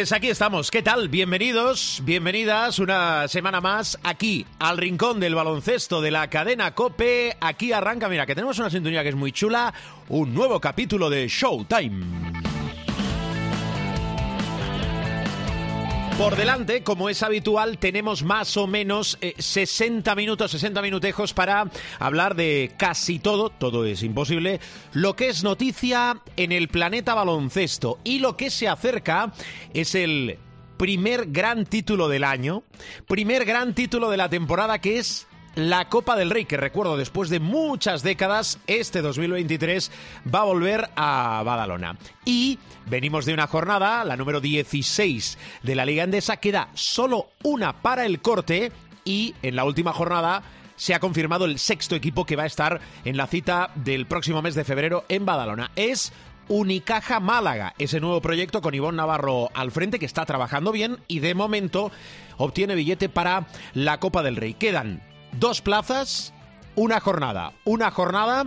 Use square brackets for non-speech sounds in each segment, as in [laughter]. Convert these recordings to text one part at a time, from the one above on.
aquí estamos. ¿Qué tal? Bienvenidos, bienvenidas una semana más aquí al rincón del baloncesto de la cadena Cope. Aquí arranca, mira, que tenemos una sintonía que es muy chula, un nuevo capítulo de Showtime. Por delante, como es habitual, tenemos más o menos eh, 60 minutos, 60 minutejos para hablar de casi todo, todo es imposible, lo que es noticia en el planeta baloncesto. Y lo que se acerca es el primer gran título del año, primer gran título de la temporada que es la Copa del Rey, que recuerdo después de muchas décadas, este 2023 va a volver a Badalona. Y venimos de una jornada, la número 16 de la Liga Endesa, queda solo una para el corte y en la última jornada se ha confirmado el sexto equipo que va a estar en la cita del próximo mes de febrero en Badalona. Es Unicaja Málaga, ese nuevo proyecto con Ivonne Navarro al frente que está trabajando bien y de momento obtiene billete para la Copa del Rey. Quedan dos plazas, una jornada, una jornada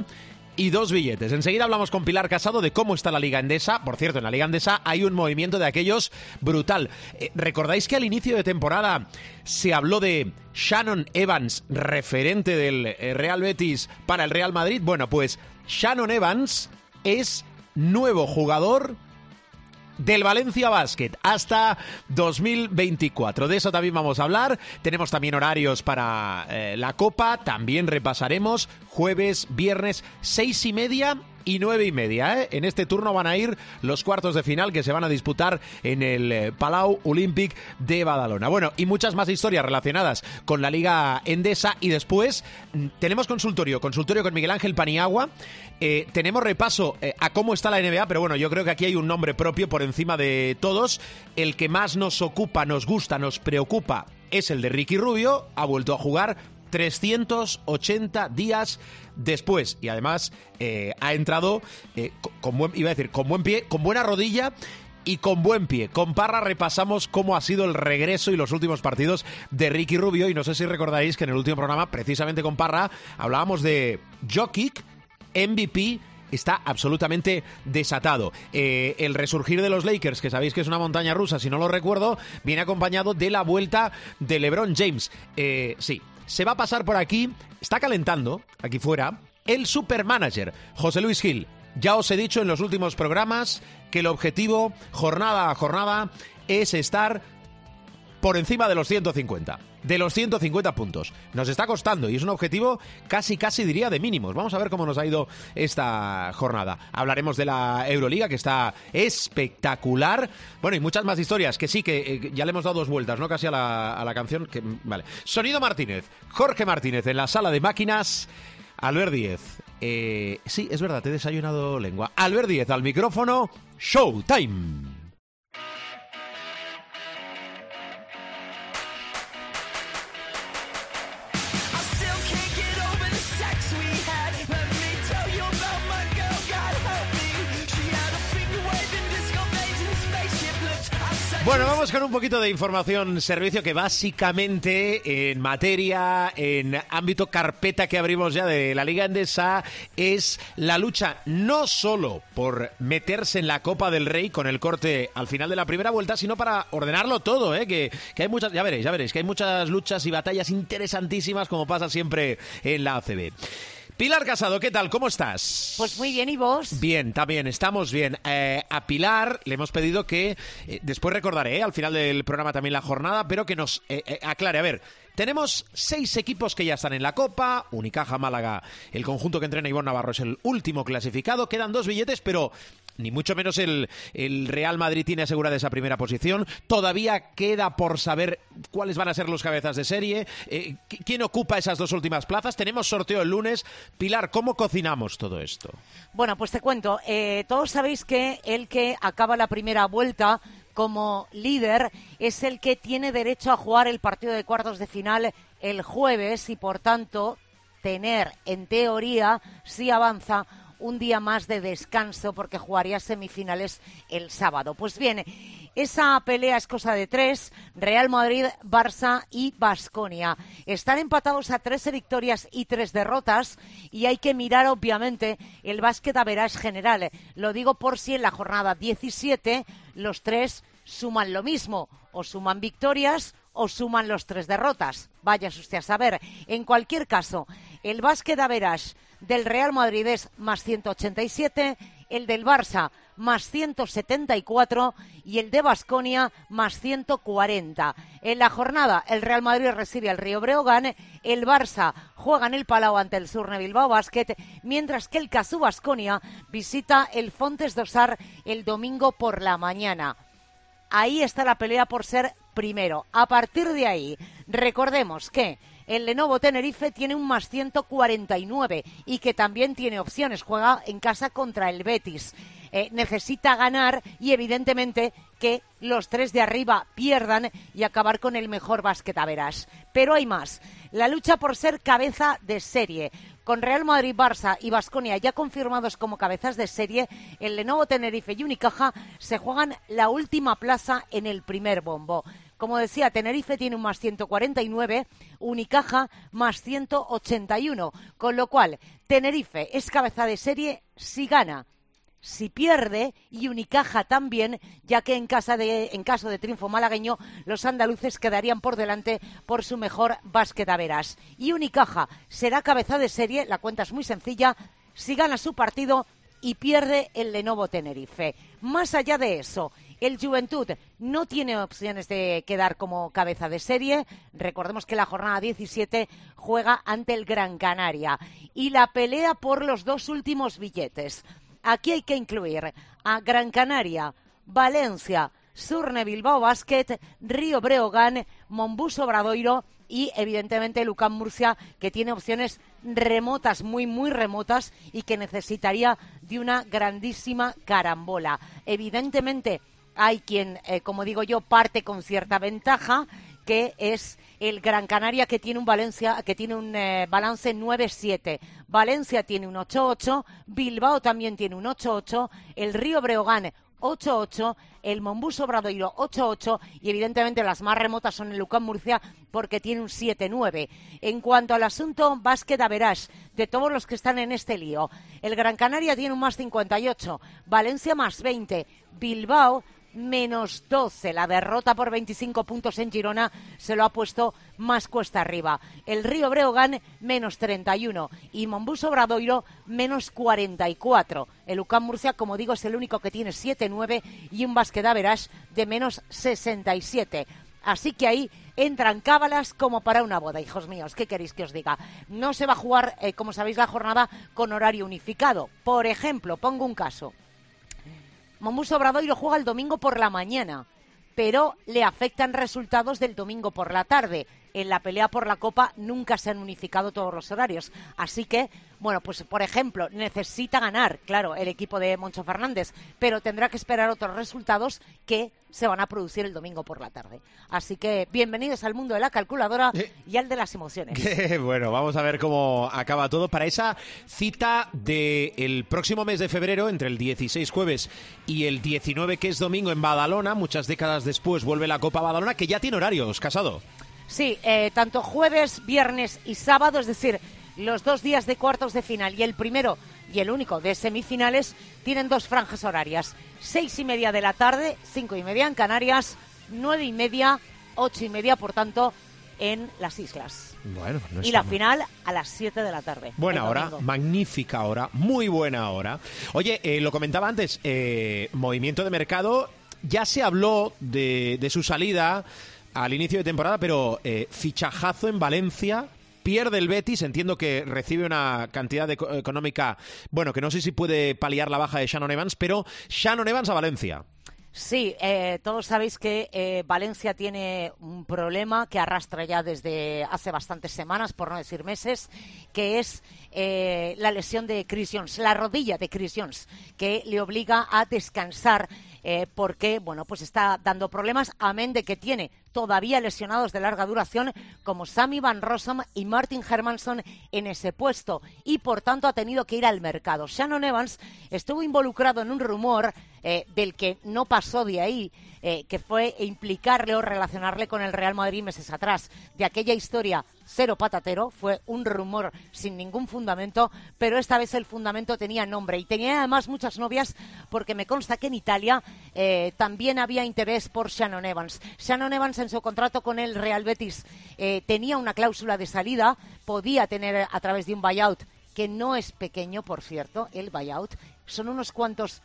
y dos billetes. Enseguida hablamos con Pilar Casado de cómo está la Liga Endesa. Por cierto, en la Liga Endesa hay un movimiento de aquellos brutal. Eh, ¿Recordáis que al inicio de temporada se habló de Shannon Evans, referente del eh, Real Betis para el Real Madrid? Bueno, pues Shannon Evans es nuevo jugador del Valencia Basket hasta 2024. De eso también vamos a hablar. Tenemos también horarios para eh, la Copa. También repasaremos jueves, viernes, seis y media y nueve y media. ¿eh? En este turno van a ir los cuartos de final que se van a disputar en el eh, Palau Olympic de Badalona. Bueno, y muchas más historias relacionadas con la Liga Endesa. Y después mm, tenemos consultorio, consultorio con Miguel Ángel Paniagua. Eh, tenemos repaso eh, a cómo está la NBA, pero bueno, yo creo que aquí hay un nombre propio por encima de todos. El que más nos ocupa, nos gusta, nos preocupa es el de Ricky Rubio. Ha vuelto a jugar 380 días después y además eh, ha entrado eh, con buen, iba a decir, con buen pie, con buena rodilla y con buen pie. Con Parra repasamos cómo ha sido el regreso y los últimos partidos de Ricky Rubio y no sé si recordáis que en el último programa, precisamente con Parra, hablábamos de Jokic, MVP está absolutamente desatado. Eh, el resurgir de los Lakers, que sabéis que es una montaña rusa, si no lo recuerdo, viene acompañado de la vuelta de LeBron James. Sí, se va a pasar por aquí, está calentando, aquí fuera, el supermanager, José Luis Gil. Ya os he dicho en los últimos programas que el objetivo, jornada a jornada, es estar por encima de los 150. De los 150 puntos. Nos está costando y es un objetivo casi, casi diría de mínimos. Vamos a ver cómo nos ha ido esta jornada. Hablaremos de la Euroliga que está espectacular. Bueno, y muchas más historias que sí, que eh, ya le hemos dado dos vueltas, ¿no? Casi a la, a la canción. Que, vale. Sonido Martínez. Jorge Martínez en la sala de máquinas. Albert Díez. Eh, sí, es verdad, te he desayunado lengua. Albert Díez al micrófono. Showtime. Bueno, vamos con un poquito de información, servicio que básicamente en materia, en ámbito carpeta que abrimos ya de la Liga Endesa, es la lucha no solo por meterse en la Copa del Rey con el corte al final de la primera vuelta, sino para ordenarlo todo, ¿eh? que, que hay muchas, ya veréis, ya veréis, que hay muchas luchas y batallas interesantísimas como pasa siempre en la ACB. Pilar Casado, ¿qué tal? ¿Cómo estás? Pues muy bien, ¿y vos? Bien, también, estamos bien. Eh, a Pilar le hemos pedido que, eh, después recordaré eh, al final del programa también la jornada, pero que nos eh, eh, aclare. A ver, tenemos seis equipos que ya están en la Copa, Unicaja, Málaga, el conjunto que entrena Ivonne Navarro es el último clasificado, quedan dos billetes, pero ni mucho menos el, Real Madrid tiene asegurada esa primera posición. Todavía queda por saber cuáles van a ser los cabezas de serie, eh, quién ocupa esas dos últimas plazas. Tenemos sorteo el lunes. Pilar, ¿cómo cocinamos todo esto? Bueno, pues te cuento. Eh, todos sabéis que el que acaba la primera vuelta como líder es el que tiene derecho a jugar el partido de cuartos de final el jueves y por tanto tener, en teoría, si avanza, un día más de descanso porque jugaría semifinales el sábado. Pues bien, esa pelea es cosa de tres, Real Madrid, Barça y Basconia. Están empatados a 13 victorias y tres derrotas y hay que mirar obviamente el básquet a verás general. Lo digo por si en la jornada 17 los tres suman lo mismo, o suman victorias o suman los tres derrotas. Vaya usted a saber. En cualquier caso, el básquet a verás del Real Madrid es más 187, el del Barça más 174 y el de Basconia más 140. En la jornada, el Real Madrid recibe al Río Breogán, el Barça juega en el Palau ante el Surne Bilbao Basket, mientras que el Casu Basconia visita el Fontes Dosar el domingo por la mañana. Ahí está la pelea por ser primero. A partir de ahí, recordemos que el Lenovo Tenerife tiene un más 149 y que también tiene opciones. Juega en casa contra el Betis. Eh, necesita ganar y evidentemente que los tres de arriba pierdan y acabar con el mejor verás. Pero hay más. La lucha por ser cabeza de serie. Con Real Madrid, Barça y Basconia ya confirmados como cabezas de serie, el Lenovo Tenerife y Unicaja se juegan la última plaza en el primer bombo. Como decía, Tenerife tiene un más 149, Unicaja más 181, con lo cual Tenerife es cabeza de serie si gana. Si pierde y Unicaja también, ya que en, casa de, en caso de triunfo malagueño los andaluces quedarían por delante por su mejor básquet a veras. Y Unicaja será cabeza de serie, la cuenta es muy sencilla, si gana su partido y pierde el Lenovo Tenerife. Más allá de eso, el Juventud no tiene opciones de quedar como cabeza de serie. Recordemos que la jornada 17 juega ante el Gran Canaria. Y la pelea por los dos últimos billetes. Aquí hay que incluir a Gran Canaria, Valencia, Surne Bilbao Basket, Río Breogán, Mombus Obradoiro y evidentemente Lucán Murcia, que tiene opciones remotas, muy, muy remotas y que necesitaría de una grandísima carambola. Evidentemente hay quien, eh, como digo yo, parte con cierta ventaja que es el Gran Canaria que tiene un Valencia que tiene un eh, balance 9-7. Valencia tiene un 8-8, Bilbao también tiene un 8-8, el Río Breogán 8-8, el Mombus Obradoiro 8-8 y evidentemente las más remotas son el Lucán Murcia porque tiene un 7-9. En cuanto al asunto básquet a verás de todos los que están en este lío, el Gran Canaria tiene un más 58, Valencia más 20, Bilbao menos 12. La derrota por 25 puntos en Girona se lo ha puesto más cuesta arriba. El Río Breogán menos 31 y Mombus Obradoiro menos 44. El UCAM Murcia, como digo, es el único que tiene 7-9 y un Basqueda de menos 67. Así que ahí entran cábalas como para una boda, hijos míos. ¿Qué queréis que os diga? No se va a jugar, eh, como sabéis, la jornada con horario unificado. Por ejemplo, pongo un caso. Mombus Obradoiro juega el domingo por la mañana, pero le afectan resultados del domingo por la tarde. En la pelea por la Copa nunca se han unificado todos los horarios. Así que, bueno, pues por ejemplo, necesita ganar, claro, el equipo de Moncho Fernández, pero tendrá que esperar otros resultados que se van a producir el domingo por la tarde. Así que bienvenidos al mundo de la calculadora y al de las emociones. bueno, vamos a ver cómo acaba todo para esa cita del próximo mes de febrero, entre el 16 jueves y el 19 que es domingo en Badalona. Muchas décadas después vuelve la Copa Badalona, que ya tiene horarios, casado. Sí, eh, tanto jueves, viernes y sábado, es decir, los dos días de cuartos de final y el primero y el único de semifinales tienen dos franjas horarias. Seis y media de la tarde, cinco y media en Canarias, nueve y media, ocho y media, por tanto, en las islas. Bueno, y la final a las siete de la tarde. Buena hora, magnífica hora, muy buena hora. Oye, eh, lo comentaba antes, eh, movimiento de mercado, ya se habló de, de su salida al inicio de temporada, pero eh, fichajazo en Valencia pierde el Betis, entiendo que recibe una cantidad económica, bueno, que no sé si puede paliar la baja de Shannon Evans, pero Shannon Evans a Valencia. Sí, eh, todos sabéis que eh, Valencia tiene un problema que arrastra ya desde hace bastantes semanas, por no decir meses, que es la lesión de Chris Jones, la rodilla de Chris Jones, que le obliga a descansar porque, bueno, pues está dando problemas, amén de que tiene todavía lesionados de larga duración como Sammy Van Rossum y Martin Hermanson en ese puesto y por tanto ha tenido que ir al mercado. Shannon Evans estuvo involucrado en un rumor eh, del que no pasó de ahí, eh, que fue implicarle o relacionarle con el Real Madrid meses atrás. De aquella historia cero patatero, fue un rumor sin ningún fundamento, pero esta vez el fundamento tenía nombre y tenía además muchas novias porque me consta que en Italia eh, también había interés por Shannon Evans. Shannon Evans en su contrato con el Real Betis tenía una cláusula de salida, podía tener a través de un buyout que no es pequeño, por cierto, el buyout, son unos cuantos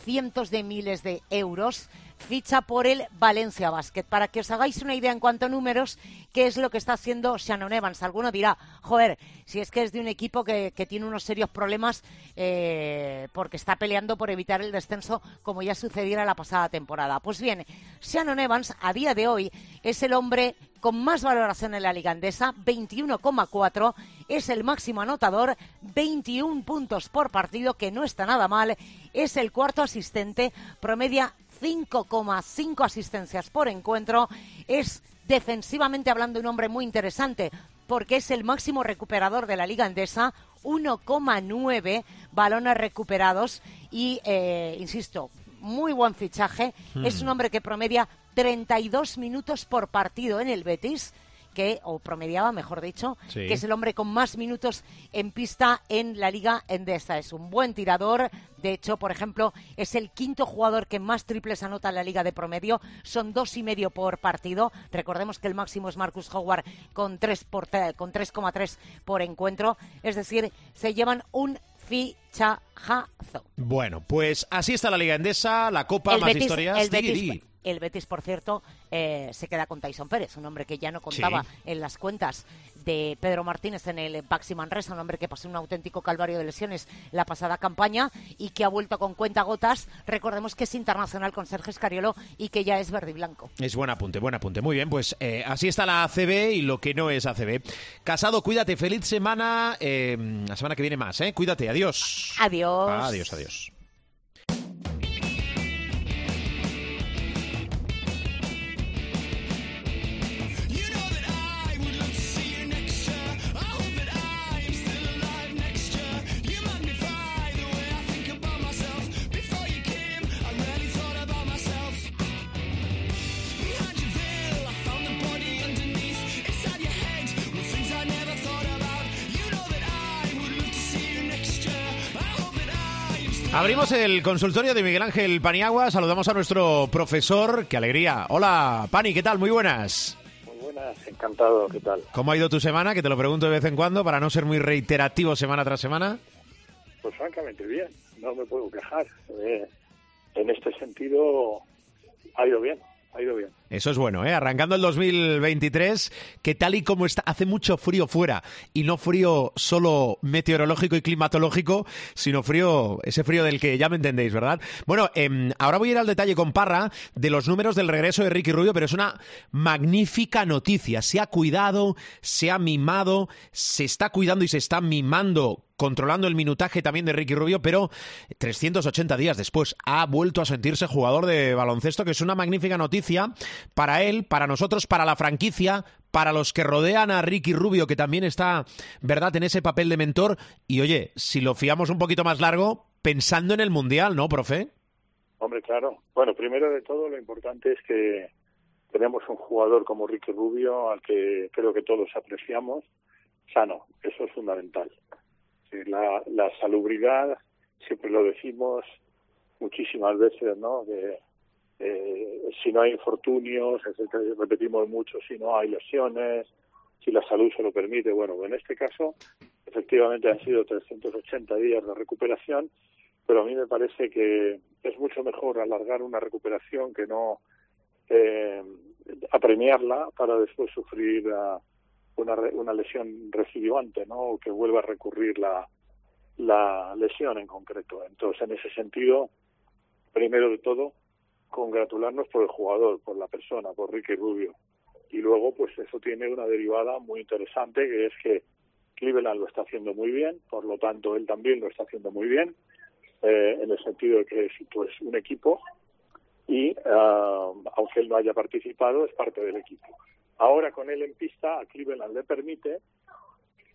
cientos de miles de euros, ficha por el Valencia Basket. Para que os hagáis una idea en cuanto a números, qué es lo que está haciendo Shannon Evans. Alguno dirá, joder, si es que es de un equipo que, tiene unos serios problemas eh, porque está peleando por evitar el descenso, como ya sucediera la pasada temporada. Pues bien, Shannon Evans a día de hoy es el hombre con más valoración en la liga andesa, 21,4, es el máximo anotador, 21 puntos por partido, que no está nada mal, es el cuarto asistente, promedia 5,5 asistencias por encuentro, es defensivamente hablando un hombre muy interesante, porque es el máximo recuperador de la liga andesa, 1,9 balones recuperados y, eh, insisto, muy buen fichaje. Es un hmm. hombre que promedia 32 minutos por partido en el Betis que, o promediaba, mejor dicho, que es el hombre con más minutos en pista en la Liga Endesa. Es un buen tirador. De hecho, por ejemplo, es el quinto jugador que más triples anota en la Liga de promedio. Son dos y medio por partido. Recordemos que el máximo es Marcus Howard con 3,3 con por encuentro. Es decir, se llevan un fichajazo. Bueno, pues así está la Liga Endesa, la Copa, más historias. El el Betis, por cierto, eh, se queda con Tyson Pérez, un hombre que ya no contaba en las cuentas de Pedro Martínez en el Baxi Manresa, un hombre que pasó un auténtico calvario de lesiones la pasada campaña y que ha vuelto con cuenta gotas. Recordemos que es internacional con Sergio Escariolo y que ya es verde y blanco. Es buen apunte, buen apunte. Muy bien, pues eh, así está la ACB y lo que no es ACB. Casado, cuídate, feliz semana. Eh, la semana que viene más, ¿eh? Cuídate, adiós. Adiós. Adiós, adiós. Abrimos el consultorio de Miguel Ángel Paniagua. Saludamos a nuestro profesor. ¡Qué alegría! Hola, Pani, ¿qué tal? Muy buenas. Muy buenas, encantado. ¿Qué tal? ¿Cómo ha ido tu semana? Que te lo pregunto de vez en cuando para no ser muy reiterativo semana tras semana. Pues francamente bien, no me puedo quejar. Eh, en este sentido, ha ido bien ha ido bien. Eso es bueno, ¿eh? Arrancando el 2023, que tal y como está, hace mucho frío fuera, y no frío solo meteorológico y climatológico, sino frío, ese frío del que ya me entendéis, ¿verdad? Bueno, em, ahora voy a ir al detalle con Parra de los números del regreso de Ricky Rubio, pero es una magnífica noticia. Se ha cuidado, se ha mimado, se está cuidando y se está mimando controlando el minutaje también de Ricky Rubio, pero 380 días después ha vuelto a sentirse jugador de baloncesto, que es una magnífica noticia para él, para nosotros, para la franquicia, para los que rodean a Ricky Rubio, que también está, ¿verdad?, en ese papel de mentor. Y oye, si lo fiamos un poquito más largo, pensando en el Mundial, ¿no, profe? Hombre, claro. Bueno, primero de todo, lo importante es que tenemos un jugador como Ricky Rubio, al que creo que todos apreciamos, sano. Eso es fundamental. La, salubridad, siempre lo decimos muchísimas veces, ¿no? Que, eh, si no hay infortunios, repetimos mucho, si no hay lesiones, si la salud se lo permite. Bueno, en este caso, efectivamente han sido 380 días de recuperación, pero a mí me parece que es mucho mejor alargar una recuperación que no eh, apremiarla para después sufrir una, una lesión recidivante, ¿no? O que vuelva a recurrir la, la lesión en concreto. Entonces, en ese sentido, primero de todo, congratularnos por el jugador, por la persona, por Ricky Rubio. Y luego, pues eso tiene una derivada muy interesante, que es que Cleveland lo está haciendo muy bien, por lo tanto, él también lo está haciendo muy bien, eh, en el sentido de que es pues, un equipo y ah, aunque él no haya participado es parte del equipo. Ahora con él en pista a Cleveland le permite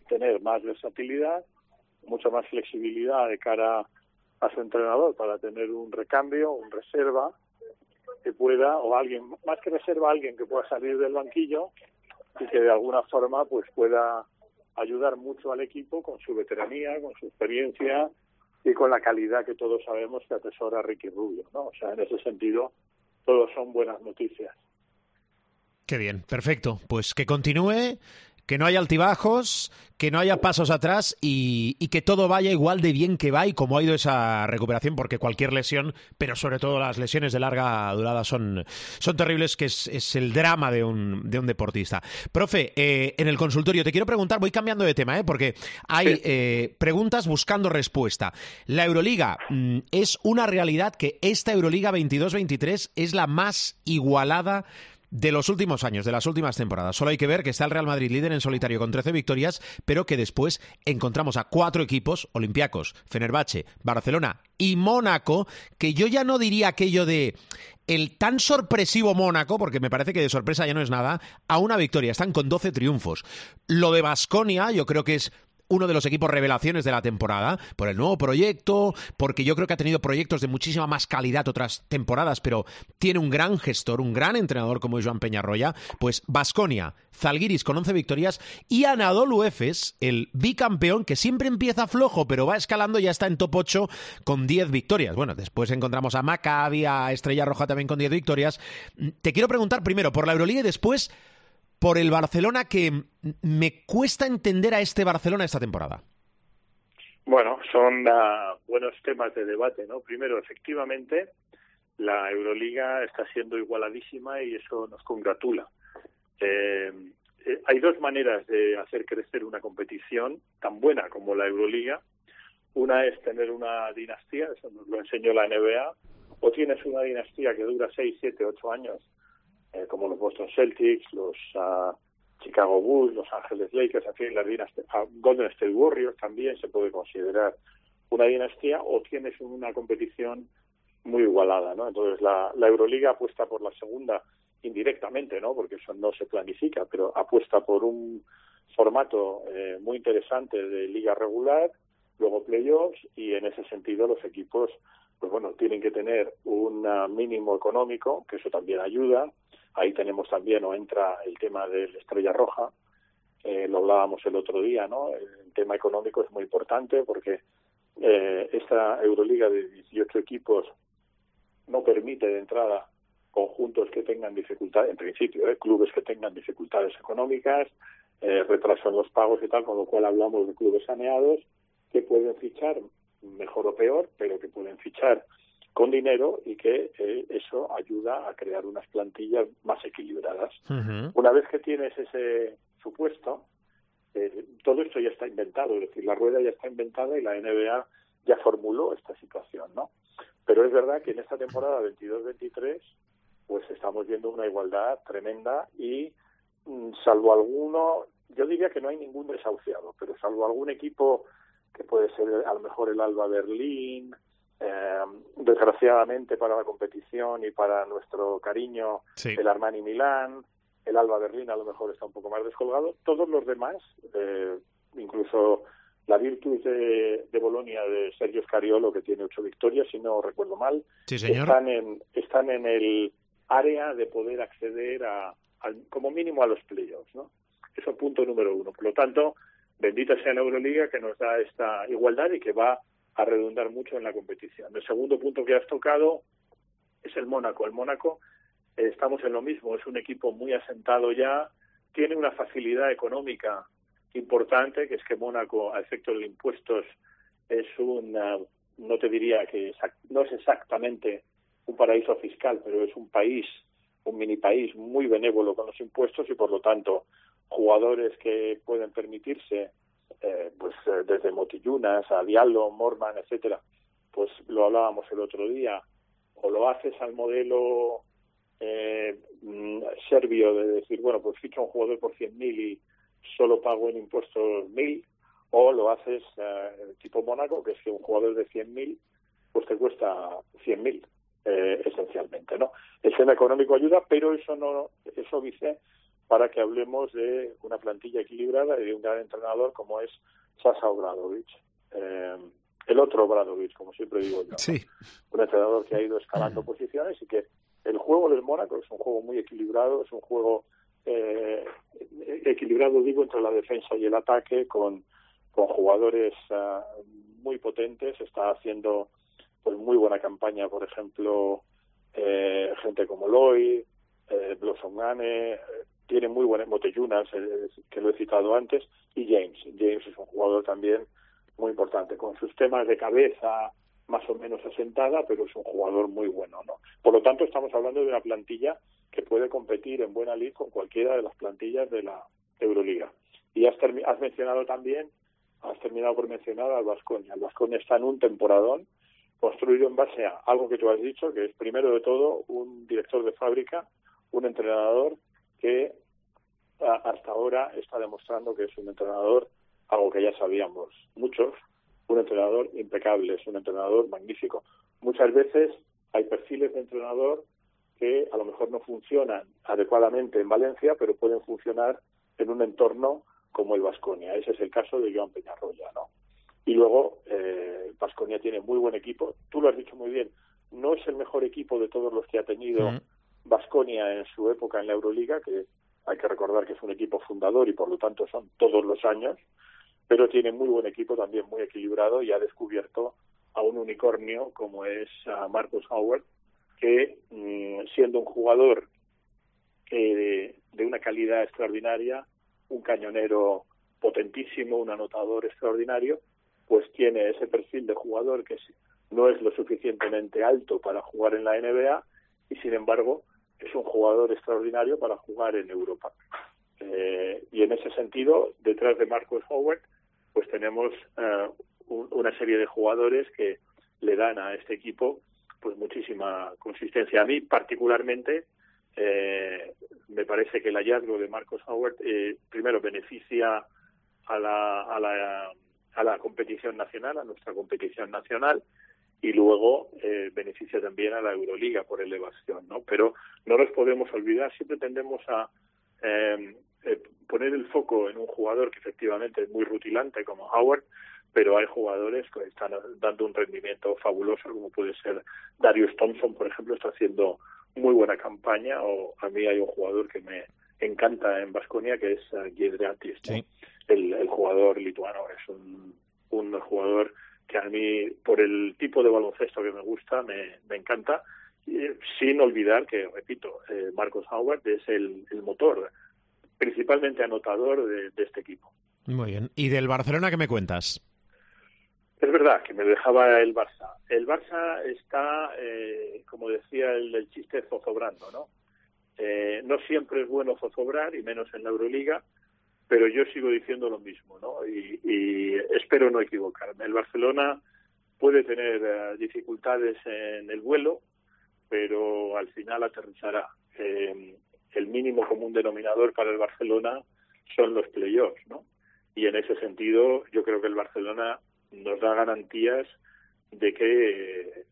tener más versatilidad, mucha más flexibilidad de cara a su entrenador para tener un recambio, un reserva que pueda o alguien más que reserva alguien que pueda salir del banquillo y que de alguna forma pues pueda ayudar mucho al equipo con su veteranía, con su experiencia y con la calidad que todos sabemos que atesora Ricky Rubio, ¿no? O sea, en ese sentido, todos son buenas noticias. Qué bien, perfecto. Pues que continúe que no haya altibajos, que no haya pasos atrás y, que todo vaya igual de bien que va y como ha ido esa recuperación, porque cualquier lesión, pero sobre todo las lesiones de larga durada son, son terribles, que es, el drama de un, de un deportista. Profe, eh, en el consultorio te quiero preguntar, voy cambiando de tema, ¿eh? porque hay eh, preguntas buscando respuesta. La Euroliga, mm, ¿es una realidad que esta Euroliga 22-23 es la más igualada de los últimos años, de las últimas temporadas. Solo hay que ver que está el Real Madrid líder en solitario con 13 victorias, pero que después encontramos a cuatro equipos, Olympiacos, Fenerbahce, Barcelona y Mónaco, que yo ya no diría aquello de el tan sorpresivo Mónaco, porque me parece que de sorpresa ya no es nada, a una victoria. Están con 12 triunfos. Lo de Basconia, yo creo que es uno de los equipos revelaciones de la temporada, por el nuevo proyecto, porque yo creo que ha tenido proyectos de muchísima más calidad otras temporadas, pero tiene un gran gestor, un gran entrenador como es Joan Peñarroya, pues Basconia, Zalgiris con 11 victorias y Anadolu Efes, el bicampeón que siempre empieza flojo, pero va escalando, ya está en top 8 con 10 victorias. Bueno, después encontramos a Maccabi, a Estrella Roja también con 10 victorias. Te quiero preguntar primero por la Euroliga y después por el Barcelona que me cuesta entender a este Barcelona esta temporada. Bueno, son uh, buenos temas de debate, ¿no? Primero, efectivamente, la Euroliga está siendo igualadísima y eso nos congratula. Eh, eh, hay dos maneras de hacer crecer una competición tan buena como la Euroliga. Una es tener una dinastía, eso nos lo enseñó la NBA, o tienes una dinastía que dura 6, 7, 8 años eh, como los Boston Celtics, los uh, Chicago Bulls, los Ángeles Lakers, en fin, la dinastía, uh, Golden State Warriors también se puede considerar una dinastía o tienes una competición muy igualada, ¿no? Entonces la, la Euroliga apuesta por la segunda indirectamente, ¿no? Porque eso no se planifica, pero apuesta por un formato eh, muy interesante de liga regular, luego playoffs y en ese sentido los equipos pues bueno, tienen que tener un mínimo económico, que eso también ayuda, Ahí tenemos también, o entra el tema de la estrella roja, eh, lo hablábamos el otro día, ¿no? El tema económico es muy importante porque eh, esta Euroliga de 18 equipos no permite de entrada conjuntos que tengan dificultades, en principio, ¿eh? clubes que tengan dificultades económicas, eh, retraso en los pagos y tal, con lo cual hablamos de clubes saneados que pueden fichar mejor o peor, pero que pueden fichar con dinero y que eh, eso ayuda a crear unas plantillas más equilibradas. Una vez que tienes ese supuesto, eh, todo esto ya está inventado, es decir, la rueda ya está inventada y la NBA ya formuló esta situación, ¿no? Pero es verdad que en esta temporada 22-23 pues estamos viendo una igualdad tremenda y mm, salvo alguno, yo diría que no hay ningún desahuciado, pero salvo algún equipo que puede ser a lo mejor el Alba Berlín, eh, desgraciadamente para la competición y para nuestro cariño, el Armani Milán, el Alba Berlín a lo mejor está un poco más descolgado. Todos los demás, eh, incluso la Virtus de, de Bolonia de Sergio Scariolo, que tiene ocho victorias, si no recuerdo mal, están en están en el área de poder acceder a, como mínimo a los playoffs, ¿no? Eso es punto número uno. Por lo tanto, bendita sea la Euroliga que nos da esta igualdad y que va a redundar mucho en la competición. El segundo punto que has tocado es el Mónaco. El Mónaco, eh, estamos en lo mismo, es un equipo muy asentado ya, tiene una facilidad económica importante, que es que Mónaco, a efecto de impuestos, es un, no te diría que no es exactamente un paraíso fiscal, pero es un país, un mini país muy benévolo con los impuestos y por lo tanto jugadores que pueden permitirse eh, pues eh, desde Motillunas a Diallo, Morman, etcétera, pues lo hablábamos el otro día, o lo haces al modelo eh, mm, serbio de decir, bueno, pues ficho un jugador por 100.000 y solo pago en impuestos 1.000, o lo haces tipo Mónaco, que es que un jugador de 100.000 pues te cuesta 100.000 eh, esencialmente, ¿no? El tema económico ayuda, pero eso no, eso dice para que hablemos de una plantilla equilibrada y de un gran entrenador como es Sasa Obradovic. Eh, el otro Obradovic, como siempre digo yo. Sí. Un entrenador que ha ido escalando posiciones y que el juego del Mónaco es un juego muy equilibrado, es un juego eh, equilibrado, digo, entre la defensa y el ataque, con, con jugadores uh, muy potentes. Está haciendo pues muy buena campaña, por ejemplo, eh, gente como Loy, eh, Blossomane, tiene muy buenas botellunas, eh, que lo he citado antes, y James. James es un jugador también muy importante, con sus temas de cabeza más o menos asentada, pero es un jugador muy bueno, ¿no? Por lo tanto, estamos hablando de una plantilla que puede competir en buena lid con cualquiera de las plantillas de la Euroliga. Y has, has mencionado también, has terminado por mencionar al Vasconia. El Vasconia está en un temporadón construido en base a algo que tú has dicho, que es primero de todo un director de fábrica, un entrenador que hasta ahora está demostrando que es un entrenador, algo que ya sabíamos muchos, un entrenador impecable, es un entrenador magnífico. Muchas veces hay perfiles de entrenador que a lo mejor no funcionan adecuadamente en Valencia, pero pueden funcionar en un entorno como el Vasconia. Ese es el caso de Joan Peñarroya, ¿no? Y luego, eh, Vasconia tiene muy buen equipo. Tú lo has dicho muy bien. No es el mejor equipo de todos los que ha tenido Vasconia en su época en la Euroliga, que hay que recordar que es un equipo fundador y por lo tanto son todos los años, pero tiene muy buen equipo también muy equilibrado y ha descubierto a un unicornio como es Marcus Howard, que mm, siendo un jugador de, una calidad extraordinaria, un cañonero potentísimo, un anotador extraordinario, pues tiene ese perfil de jugador que no es lo suficientemente alto para jugar en la NBA y sin embargo es un jugador extraordinario para jugar en Europa. Eh, y en ese sentido, detrás de Marcus Howard, pues tenemos eh, una serie de jugadores que le dan a este equipo pues muchísima consistencia. A mí particularmente eh, me parece que el hallazgo de Marcos Howard eh, primero beneficia a la, a la a la competición nacional, a nuestra competición nacional, y luego eh, beneficia también a la Euroliga por elevación, ¿no? Pero no nos podemos olvidar, siempre tendemos a eh, eh, poner el foco en un jugador que efectivamente es muy rutilante como Howard, pero hay jugadores que están dando un rendimiento fabuloso, como puede ser Darius Thompson, por ejemplo, está haciendo muy buena campaña, o a mí hay un jugador que me encanta en Vasconia, que es uh, el, el, jugador lituano, es un, un jugador que a mí, por el tipo de baloncesto que me gusta, me, me encanta, sin olvidar que, repito, eh, Marcos Howard es el, el motor, principalmente anotador de, de, este equipo. Muy bien. ¿Y del Barcelona qué me cuentas? Es verdad que me dejaba el Barça. El Barça está, eh, como decía el, el chiste, zozobrando, ¿no? Eh, no siempre es bueno zozobrar, y menos en la Euroliga, pero yo sigo diciendo lo mismo, ¿no? Y, y espero no equivocarme. El Barcelona puede tener uh, dificultades en el vuelo, pero al final aterrizará. Eh, el mínimo común denominador para el Barcelona son los playoffs, ¿no? Y en ese sentido, yo creo que el Barcelona nos da garantías de que eh,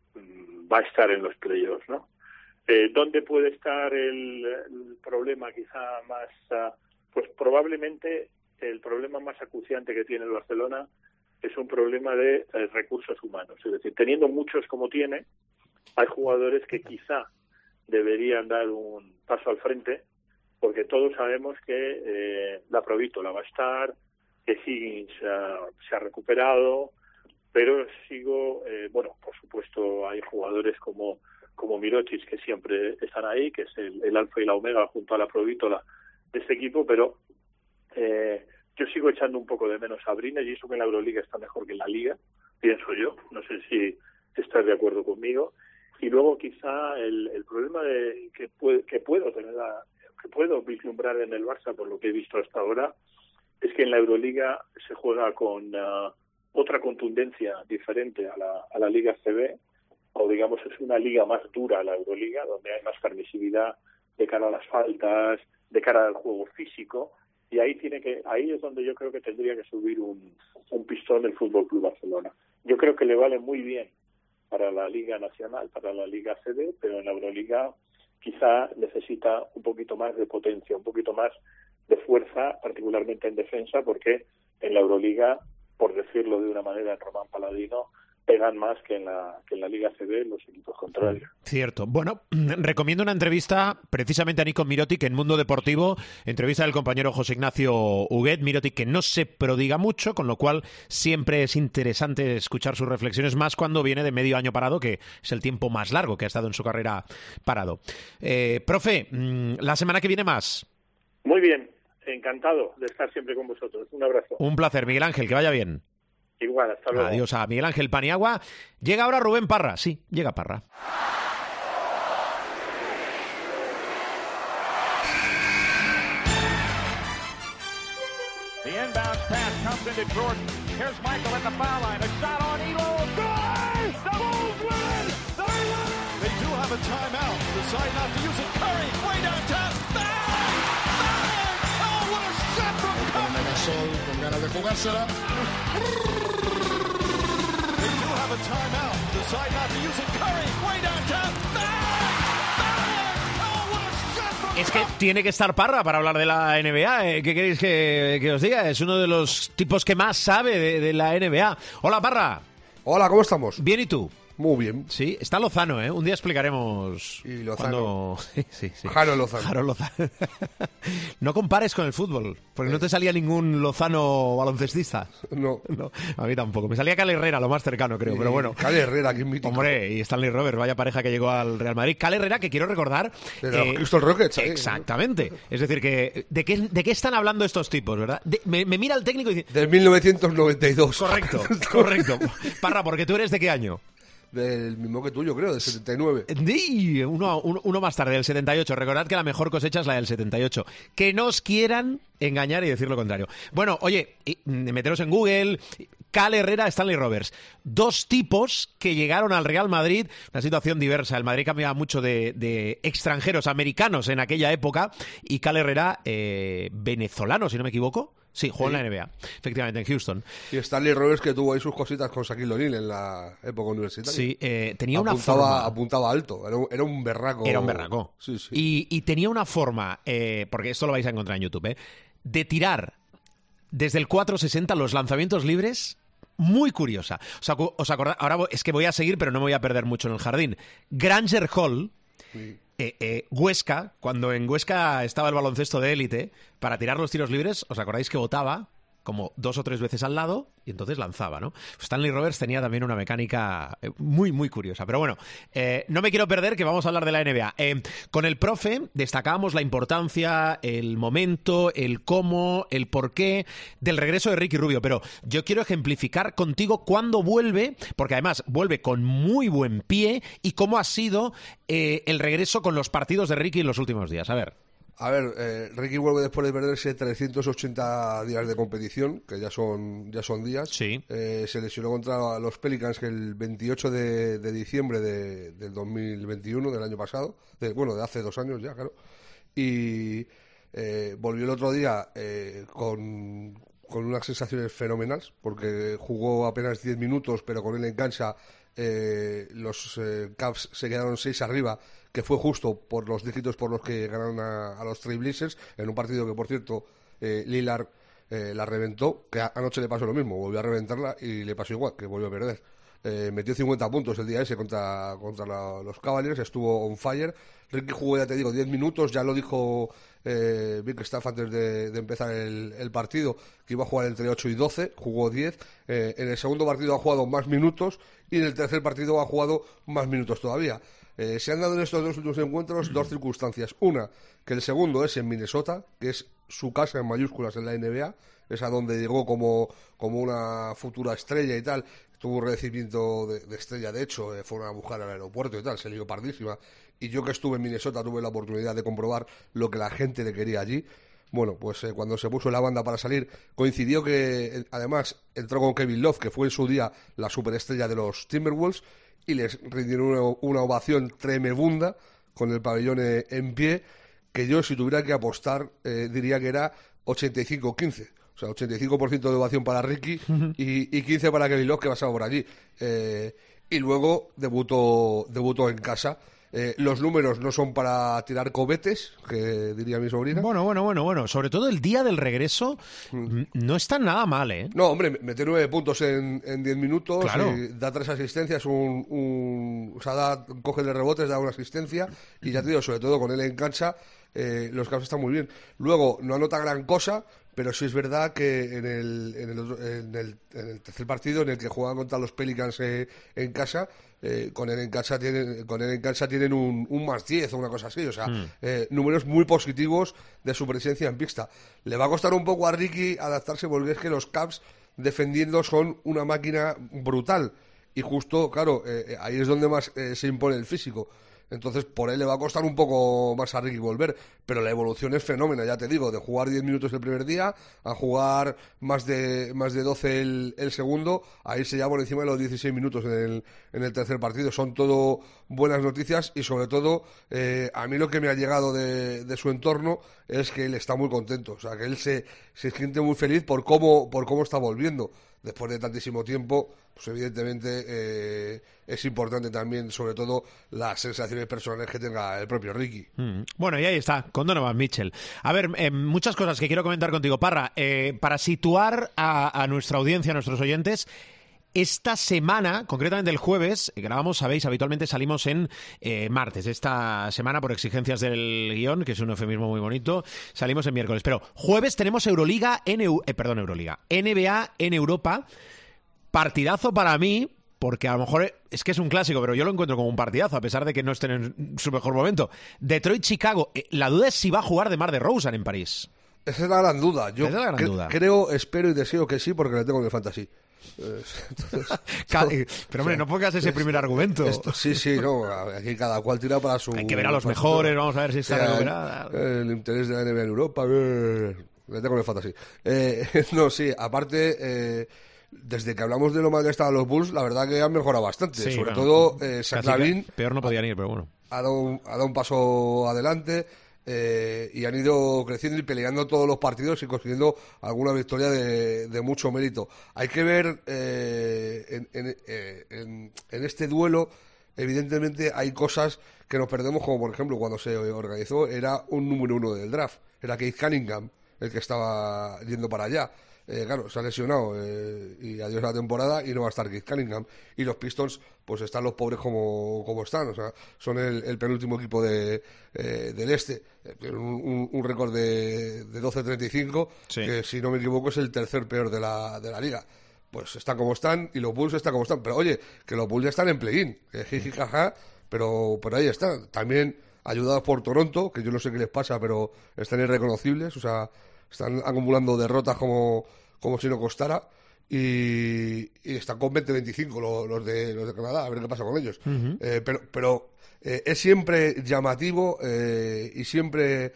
va a estar en los playoffs, ¿no? Eh, ¿Dónde puede estar el, el problema quizá más uh, pues probablemente el problema más acuciante que tiene el Barcelona es un problema de eh, recursos humanos. Es decir, teniendo muchos como tiene, hay jugadores que quizá deberían dar un paso al frente, porque todos sabemos que eh, la Provítola va a estar, que uh, se ha recuperado, pero sigo, eh, bueno, por supuesto hay jugadores como como Mirotic que siempre están ahí, que es el, el alfa y la omega junto a la Provítola de este equipo, pero eh, yo sigo echando un poco de menos a Brines y eso que en la Euroliga está mejor que en la Liga, pienso yo. No sé si estás de acuerdo conmigo. Y luego quizá el, el problema de que, puede, que puedo tener que puedo vislumbrar en el Barça por lo que he visto hasta ahora es que en la Euroliga se juega con uh, otra contundencia diferente a la, a la Liga CB o digamos es una liga más dura la Euroliga donde hay más permisividad de cara a las faltas, de cara al juego físico y ahí tiene que ahí es donde yo creo que tendría que subir un, un pistón el Fútbol Club Barcelona. Yo creo que le vale muy bien para la Liga Nacional, para la Liga CD, pero en la Euroliga quizá necesita un poquito más de potencia, un poquito más de fuerza, particularmente en defensa, porque en la Euroliga, por decirlo de una manera en Román Paladino, pegan más que en la, que en la Liga CB los equipos contrarios. Cierto. Bueno, [clears throat] recomiendo una entrevista precisamente a Nico Mirotic en Mundo Deportivo, entrevista del compañero José Ignacio Huguet, Mirotic que no se prodiga mucho, con lo cual siempre es interesante escuchar sus reflexiones, más cuando viene de medio año parado, que es el tiempo más largo que ha estado en su carrera parado. Eh, profe, mm, la semana que viene más. Muy bien, encantado de estar siempre con vosotros. Un abrazo. Un placer, Miguel Ángel, que vaya bien. Igual, hasta luego. Adiós a Miguel Ángel Paniagua. Llega ahora Rubén Parra. Sí, llega Parra. The inbound pass comes into Jordan. Here's Michael at the foul line. A shot on Elo. Good! The Bulls win! They win! They do have a timeout. Decide not to use it. Curry, way downtown. Bang! Con ganas de jugársela. They do have a timeout. Decide not to use it. Curry, way downtown. Bang! Bang! Oh, Es que tiene que estar Parra para hablar de la NBA. ¿eh? ¿Qué queréis que, que os diga? Es uno de los tipos que más sabe de, de la NBA. Hola, Parra. Hola, ¿cómo estamos? Bien, ¿y tú? Muy bien. Sí, está Lozano, ¿eh? Un día explicaremos. Y Lozano. cuando- [laughs] Sí, sí, sí. Jaro Lozano. Jaro Lozano. [laughs] no compares con el fútbol, porque no te salía ningún Lozano baloncestista. No. [laughs] No, a mí tampoco. Me salía Cal Herrera, lo más cercano, creo, pero bueno. Cale Herrera, que mítico. Hombre, y Stanley Roberts, vaya pareja que llegó al Real Madrid. Cal Herrera, que quiero recordar. De eh, Houston Rockets, ¿eh? Exactamente. Es decir, que ¿de qué, de qué están hablando estos tipos, verdad? De- me, me mira el técnico y dice. Del 1992. Correcto, correcto. Parra, porque tú eres de qué año? Del mismo que tuyo, creo, del 79. Di, Uno, uno, uno más tarde, del 78. Recordad que la mejor cosecha es la del 78. Que no os quieran engañar y decir lo contrario. Bueno, oye, mm, meteros en Google. Cal Herrera, Stanley Roberts. Dos tipos que llegaron al Real Madrid. Una situación diversa. El Madrid cambiaba mucho de, de extranjeros americanos en aquella época. Y Cal Herrera, eh, venezolano, si no me equivoco. Sí, jugó en la NBA. Efectivamente, en Houston. Y Stanley Roberts, que tuvo ahí sus cositas con Shaquille O'Neal en la época universitaria. Sí, eh, tenía una apuntaba, forma. apuntaba alto. Era un, era un berraco. Era un berraco. Sí, sí. Y, y tenía una forma, eh, porque esto lo vais a encontrar en YouTube, eh, de tirar desde el 460 los lanzamientos libres muy curiosa. Os, acordáis, ahora es que voy a seguir, pero no me voy a perder mucho en el jardín. Granger Hall, eh, eh, Huesca, cuando en Huesca estaba el baloncesto de élite, para tirar los tiros libres, ¿os acordáis que votaba? Como dos o tres veces al lado y entonces lanzaba, ¿no? Stanley Roberts tenía también una mecánica eh, muy, muy curiosa. Pero bueno, eh, no me quiero perder que vamos a hablar de la NBA. Eh, con el profe destacábamos la importancia, el momento, el cómo, el por qué del regreso de Ricky Rubio. Pero yo quiero ejemplificar contigo cuándo vuelve, porque además vuelve con muy buen pie y cómo ha sido el regreso con los partidos de Ricky en los últimos días. A ver. A ver, eh, Ricky vuelve después de perderse 380 días de competición, que ya son, ya son días. Sí. Eh, se lesionó contra los Pelicans el 28 de, de diciembre de- del 2021, del año pasado. de- bueno, de hace dos años ya, claro. Y eh, volvió el otro día eh, con, con unas sensaciones fenomenales, porque jugó apenas 10 minutos, pero con él en cancha eh, los eh, Cavs se quedaron 6 arriba, que fue justo por los dígitos por los que ganaron a, a los Trailblazers, en un partido que, por cierto, eh, Lillard eh, la reventó, que anoche le pasó lo mismo, volvió a reventarla y le pasó igual, que volvió a perder. Eh, metió 50 puntos el día ese contra, contra los Cavaliers, estuvo on fire. Ricky jugó, ya te digo, 10 minutos, ya lo dijo eh, Vic Staff antes de, empezar el, el partido, que iba a jugar entre 8 y 12, jugó 10. Eh, en el segundo partido ha jugado más minutos y en el tercer partido ha jugado más minutos todavía. Eh, se han dado en estos dos últimos encuentros dos circunstancias. Una, que el segundo es en Minnesota, que es su casa en mayúsculas en la NBA, es a donde llegó como, como una futura estrella y tal. Tuvo un recibimiento de, estrella, de hecho, eh, fueron a buscar al aeropuerto y tal, se lió pardísima. Y yo que estuve en Minnesota tuve la oportunidad de comprobar lo que la gente le quería allí. Bueno, pues eh, cuando se puso la banda para salir, coincidió que eh, además entró con Kevin Love, que fue en su día la superestrella de los Timberwolves, y les rindieron una, una ovación tremebunda con el pabellón eh, en pie, que yo si tuviera que apostar diría que era 85-15. O sea, 85% de ovación para Ricky [laughs] y, y 15 para Kevin Love, que pasaba por allí. Eh, y luego debutó, debutó en casa. Eh, los números no son para tirar cohetes, que diría mi sobrina. Bueno, bueno, bueno, bueno. Sobre todo el día del regreso m- no está nada mal, ¿eh? No, hombre, mete nueve puntos en, en diez minutos, Claro. y da tres asistencias, un, un- o sea, da, coge de rebotes, da una asistencia, y ya te digo, sobre todo con él en cancha, eh, los casos están muy bien. Luego, no anota gran cosa, pero sí es verdad que en el, en el, otro- en el- en el tercer partido, en el que juegan contra los Pelicans eh, en casa, eh, con él en cancha tienen, con él en cancha tienen un, un más 10 o una cosa así, o sea, eh, números muy positivos de su presencia en pista. Le va a costar un poco a Ricky adaptarse porque es que los Caps defendiendo son una máquina brutal y justo, claro, eh, eh, ahí es donde más se impone el físico. Entonces, por ahí le va a costar un poco más a Ricky volver, pero la evolución es fenómena, ya te digo, de jugar 10 minutos el primer día a jugar más de más de 12 el, el segundo, a irse ya por encima de los 16 minutos en el, en el tercer partido. Son todo buenas noticias y sobre todo eh, a mí lo que me ha llegado de, de su entorno es que él está muy contento, o sea, que él se, se siente muy feliz por cómo, por cómo está volviendo después de tantísimo tiempo, pues evidentemente eh, es importante también, sobre todo, las sensaciones personales que tenga el propio Ricky. Mm. Bueno, y ahí está, con Donovan Mitchell. A ver, eh, muchas cosas que quiero comentar contigo. Parra, eh, para situar a, a nuestra audiencia, a nuestros oyentes, esta semana, concretamente el jueves, eh, grabamos, sabéis, habitualmente salimos en eh, martes. Esta semana, por exigencias del guion, que es un eufemismo muy bonito, salimos en miércoles. Pero jueves tenemos Euroliga en Eu- eh, perdón, Euroliga, NBA en Europa. Partidazo para mí, porque a lo mejor es que es un clásico, pero yo lo encuentro como un partidazo, a pesar de que no estén en su mejor momento. Detroit-Chicago. Eh, La duda es si va a jugar de Mar de Rosen en París. Esa es la gran duda. Yo es la gran duda. creo, espero y deseo que sí, porque le tengo en el fantasy. Entonces, [laughs] Pero hombre, no pongas ese primer argumento. esto- sí, sí, no, aquí cada cual tira para su... Hay que ver a los su- mejores, vamos a ver si está O sea, recuperada. El, el interés de la NBA en Europa, le tengo en el fantasy. Eh, [laughs] no, sí, aparte... eh, desde que hablamos de lo mal que estaban los Bulls, la verdad que han mejorado bastante. Sí, Sobre bueno, todo, eh, casi Zach que Lavin Peor no podían ir, pero bueno. ha dado un, ha dado un paso adelante eh, y han ido creciendo y peleando todos los partidos y consiguiendo alguna victoria de, mucho mérito. Hay que ver eh, en, en- eh, en este duelo, evidentemente hay cosas que nos perdemos, como por ejemplo cuando se organizó, era un número uno del draft, era Keith Cunningham el que estaba yendo para allá. Eh, claro, se ha lesionado eh, y adiós a la temporada y no va a estar Keith Cunningham. Y los Pistons, pues están los pobres como, como están. O sea, son el, el penúltimo equipo de, eh, del este. Eh, tienen un, un- récord de, de 12-35, Sí. que si no me equivoco es el tercer peor de la, de la liga. Pues están como están y los Bulls están como están. Pero oye, que los Bulls ya están en play-in. pero, pero ahí están. También ayudados por Toronto, que yo no sé qué les pasa, pero están irreconocibles. O sea, están acumulando derrotas como, como si no costara. Y, y están con 20-25 los, los de, los de Canadá, a ver qué pasa con ellos. Eh, pero pero eh, es siempre llamativo eh, y siempre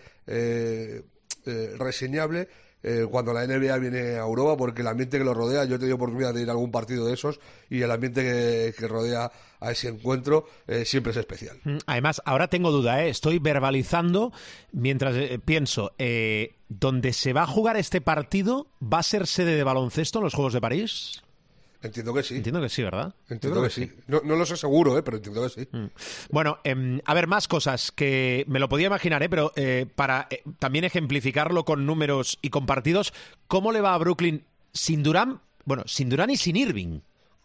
reseñable eh, cuando la NBA viene a Europa, porque el ambiente que lo rodea, yo he tenido oportunidad de ir a algún partido de esos, y el ambiente que, rodea a ese encuentro eh, siempre es especial. Mm, Además, ahora tengo duda, ¿eh? estoy verbalizando mientras eh, pienso, ¿dónde se va a jugar este partido va a ser sede de baloncesto en los Juegos de París? Entiendo que sí. Entiendo que sí, ¿verdad? Entiendo que sí. No, no lo sé seguro, eh, pero entiendo que sí. Bueno, em, a ver, más cosas que me lo podía imaginar, ¿eh? pero eh, para eh, también ejemplificarlo con números y con partidos, ¿cómo le va a Brooklyn sin Durán? Bueno, sin Durán y sin Irving.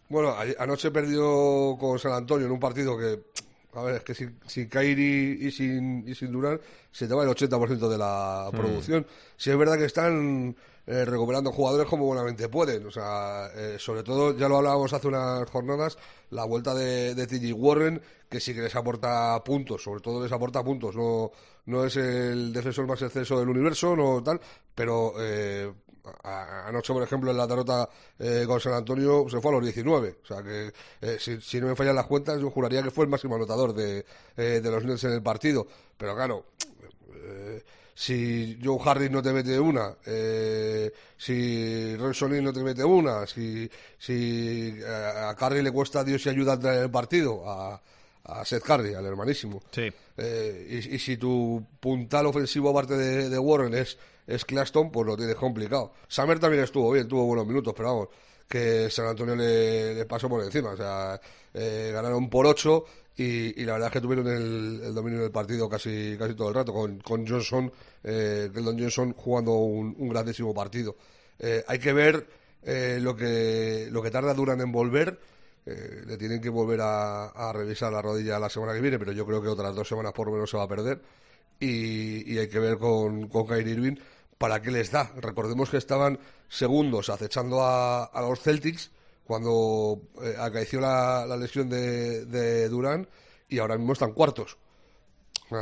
Bueno, anoche perdió con San Antonio en un partido que, a ver, es que sin, sin Kairi y sin, y sin Durán se te va el 80% de la producción. Si es verdad que están eh, recuperando jugadores como buenamente pueden. O sea, eh, sobre todo, ya lo hablábamos hace unas jornadas, la vuelta de, de TJ Warren, que sí que les aporta puntos, sobre todo les aporta puntos. No, no es el defensor más exceso del universo, no tal, pero eh, anoche, por ejemplo, en la derrota eh, con San Antonio se fue a los 19. O sea que, eh, si, si no me fallan las cuentas, yo juraría que fue el máximo anotador de, eh, de los Nets en el partido. Pero claro, eh, si Joe Harris no te mete una, eh, si Roy Solin no te mete una, si, si a Curry le cuesta Dios y ayuda a entrar en el partido, a, a Seth Curry, al hermanísimo. Sí. Eh, y, y si tu puntal ofensivo aparte de, de Warren es es Claston, pues lo tiene complicado. Summer también estuvo bien, tuvo buenos minutos, pero vamos, que San Antonio le, pasó por encima. O sea, eh, ganaron por ocho y, y la verdad es que tuvieron el, el dominio del partido casi, casi todo el rato, con, con Johnson, eh, Keldon Johnson jugando un, un grandísimo partido. Eh, hay que ver eh, lo, que, lo que tarda Duran en volver. Eh, le tienen que volver a, a revisar la rodilla la semana que viene, pero yo creo que otras dos semanas por lo menos se va a perder. Y, y hay que ver con, con Kyrie Irving para qué les da. Recordemos que estaban segundos acechando a, a los Celtics cuando eh, acaeció la, la lesión de, de Durán y ahora mismo están cuartos.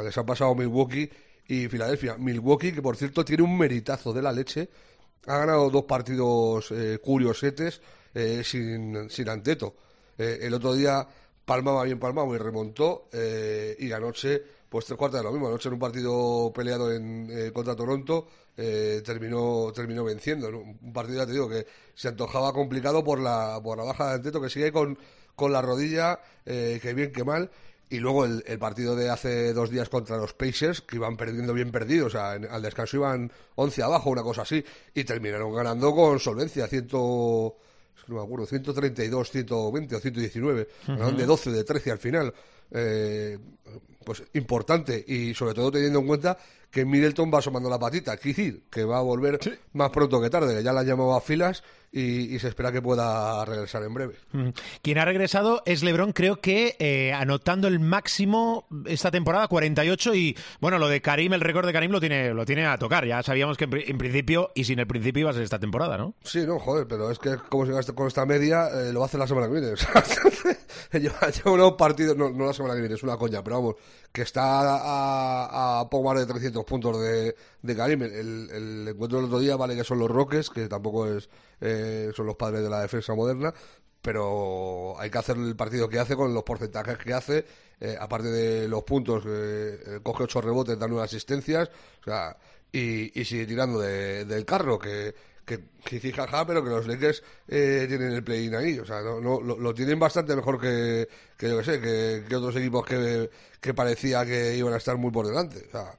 Les ha pasado Milwaukee y Filadelfia. Milwaukee, que por cierto tiene un meritazo de la leche, ha ganado dos partidos eh, curiosetes eh, sin, sin Anteto. Eh, el otro día palmaba bien palmado y remontó eh, y anoche pues tres cuartas de lo mismo. Anoche en un partido peleado en, eh, contra Toronto eh, terminó terminó venciendo. ¿no? Un partido, ya te digo, que se antojaba complicado por la, por la baja de Anteto, que sigue con, con la rodilla, eh, que bien que mal. Y luego el, el partido de hace dos días contra los Pacers, que iban perdiendo bien perdidos, o sea, en- al descanso iban 11 abajo, una cosa así, y terminaron ganando con solvencia, ciento, es que no me acuerdo, 132, 120 o 119, ganaron de 12, de 13 al final. Eh, pues importante. Y sobre todo teniendo en cuenta que Middleton va asomando la patita, Kizir, que va a volver más pronto que tarde, que ya la han llamado a filas y, y se espera que pueda regresar en breve. Mm. Quien ha regresado es LeBron, creo que eh, anotando el máximo esta temporada, 48, y bueno, lo de Karim, el récord de Karim lo tiene, lo tiene a tocar. Ya sabíamos que en, pri- en principio, y sin el principio, iba a ser esta temporada, ¿no? Sí, no, joder, pero es que como se con esta media, eh, lo va a hacer la semana que viene. [laughs] [laughs] Lleva, lleva unos partidos, no, no la semana que viene, es una coña, pero vamos, que está a, a poco más de 300 puntos de, de Karim. El, el encuentro del otro día vale que son los Roques, que tampoco es eh, son los padres de la defensa moderna, pero hay que hacer el partido que hace con los porcentajes que hace, eh, aparte de los puntos, eh, eh, coge ocho rebotes, da nueve asistencias, o sea, y, y sigue tirando de- del carro, que, que, sí, jaja, pero que los Lakers eh, tienen el play-in ahí, o sea, no, lo, lo tienen bastante mejor que, que yo que sé, que, otros equipos que, que parecía que iban a estar muy por delante, o sea,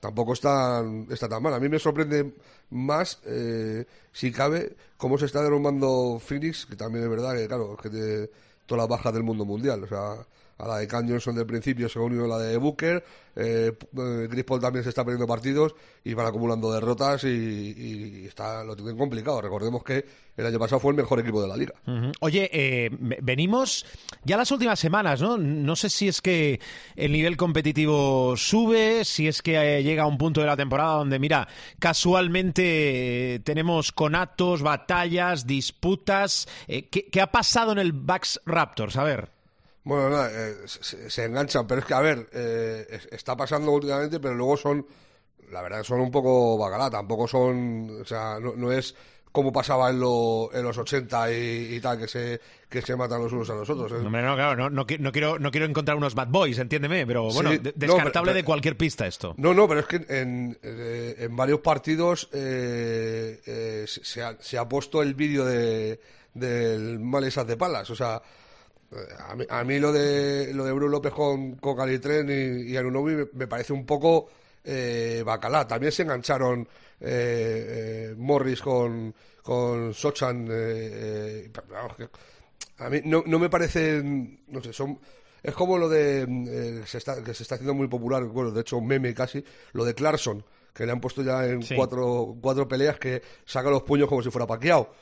tampoco está, está tan mal. A mí me sorprende más, eh, si cabe, cómo se está derrumbando Phoenix, que también es verdad que, claro, que de todas las bajas del mundo mundial. O sea, a la de Cam Johnson del principio se unió la de Booker, eh, eh, Paul también se está perdiendo partidos y van acumulando derrotas y, está, lo tienen complicado. Recordemos que el año pasado fue el mejor equipo de la liga. Oye, eh, ve- venimos ya las últimas semanas, ¿no? No sé si es que el nivel competitivo sube, si es que eh, llega a un punto de la temporada donde, mira, casualmente eh, tenemos conatos, batallas, disputas. ¿qué, qué ha pasado en el Bucks Raptors? A ver. Bueno, nada, eh, se, se enganchan, pero es que, a ver, eh, es- está pasando últimamente, pero luego son, la verdad, son un poco bacalá, tampoco son, o sea, no, no es como pasaba en, lo- en los 80 y, y tal, que se, que se matan los unos a los otros. ¿eh? Hombre, no, claro, no, no, no quiero, no quiero encontrar unos bad boys, entiéndeme, pero bueno, Sí, no, descartable pero- de cualquier pista esto. No, no, pero es que en, eh, en varios partidos eh, eh, se, ha, se ha puesto el vídeo de, del Malesas de Palas. O sea, a mí, a mí lo de lo de Bruno López con, con Calitren y, y me, parece un poco eh, bacalá. También se engancharon eh, eh, Morris con, con Sochan. eh, eh, a mí no, no me parecen, no sé, son... Es como lo de, se está, que se está haciendo muy popular, bueno, de hecho un meme casi, lo de Clarkson, que le han puesto ya en Sí. cuatro, cuatro peleas que saca los puños como si fuera paqueado,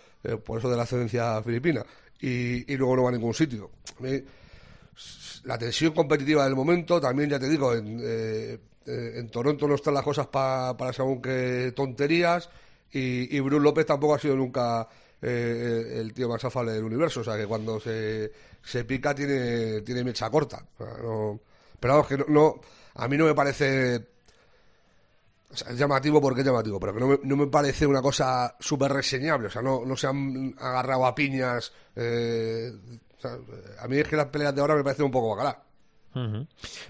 por eso de la ascendencia filipina, y, y luego no va a ningún sitio. La tensión competitiva del momento, también ya te digo, en, eh, eh, en Toronto no están las cosas pa- para según qué tonterías y, y Bruce López tampoco ha sido nunca eh, el tío más afable del universo, o sea que cuando se, se pica tiene, tiene mecha corta. O sea, no- pero vamos, que no, no- a mí no me parece... o sea, es llamativo porque es llamativo, pero que no me, no me parece una cosa súper reseñable. O sea, no, no se han agarrado a piñas. eh, o sea, a mí es que las peleas de ahora me parecen un poco bacalá.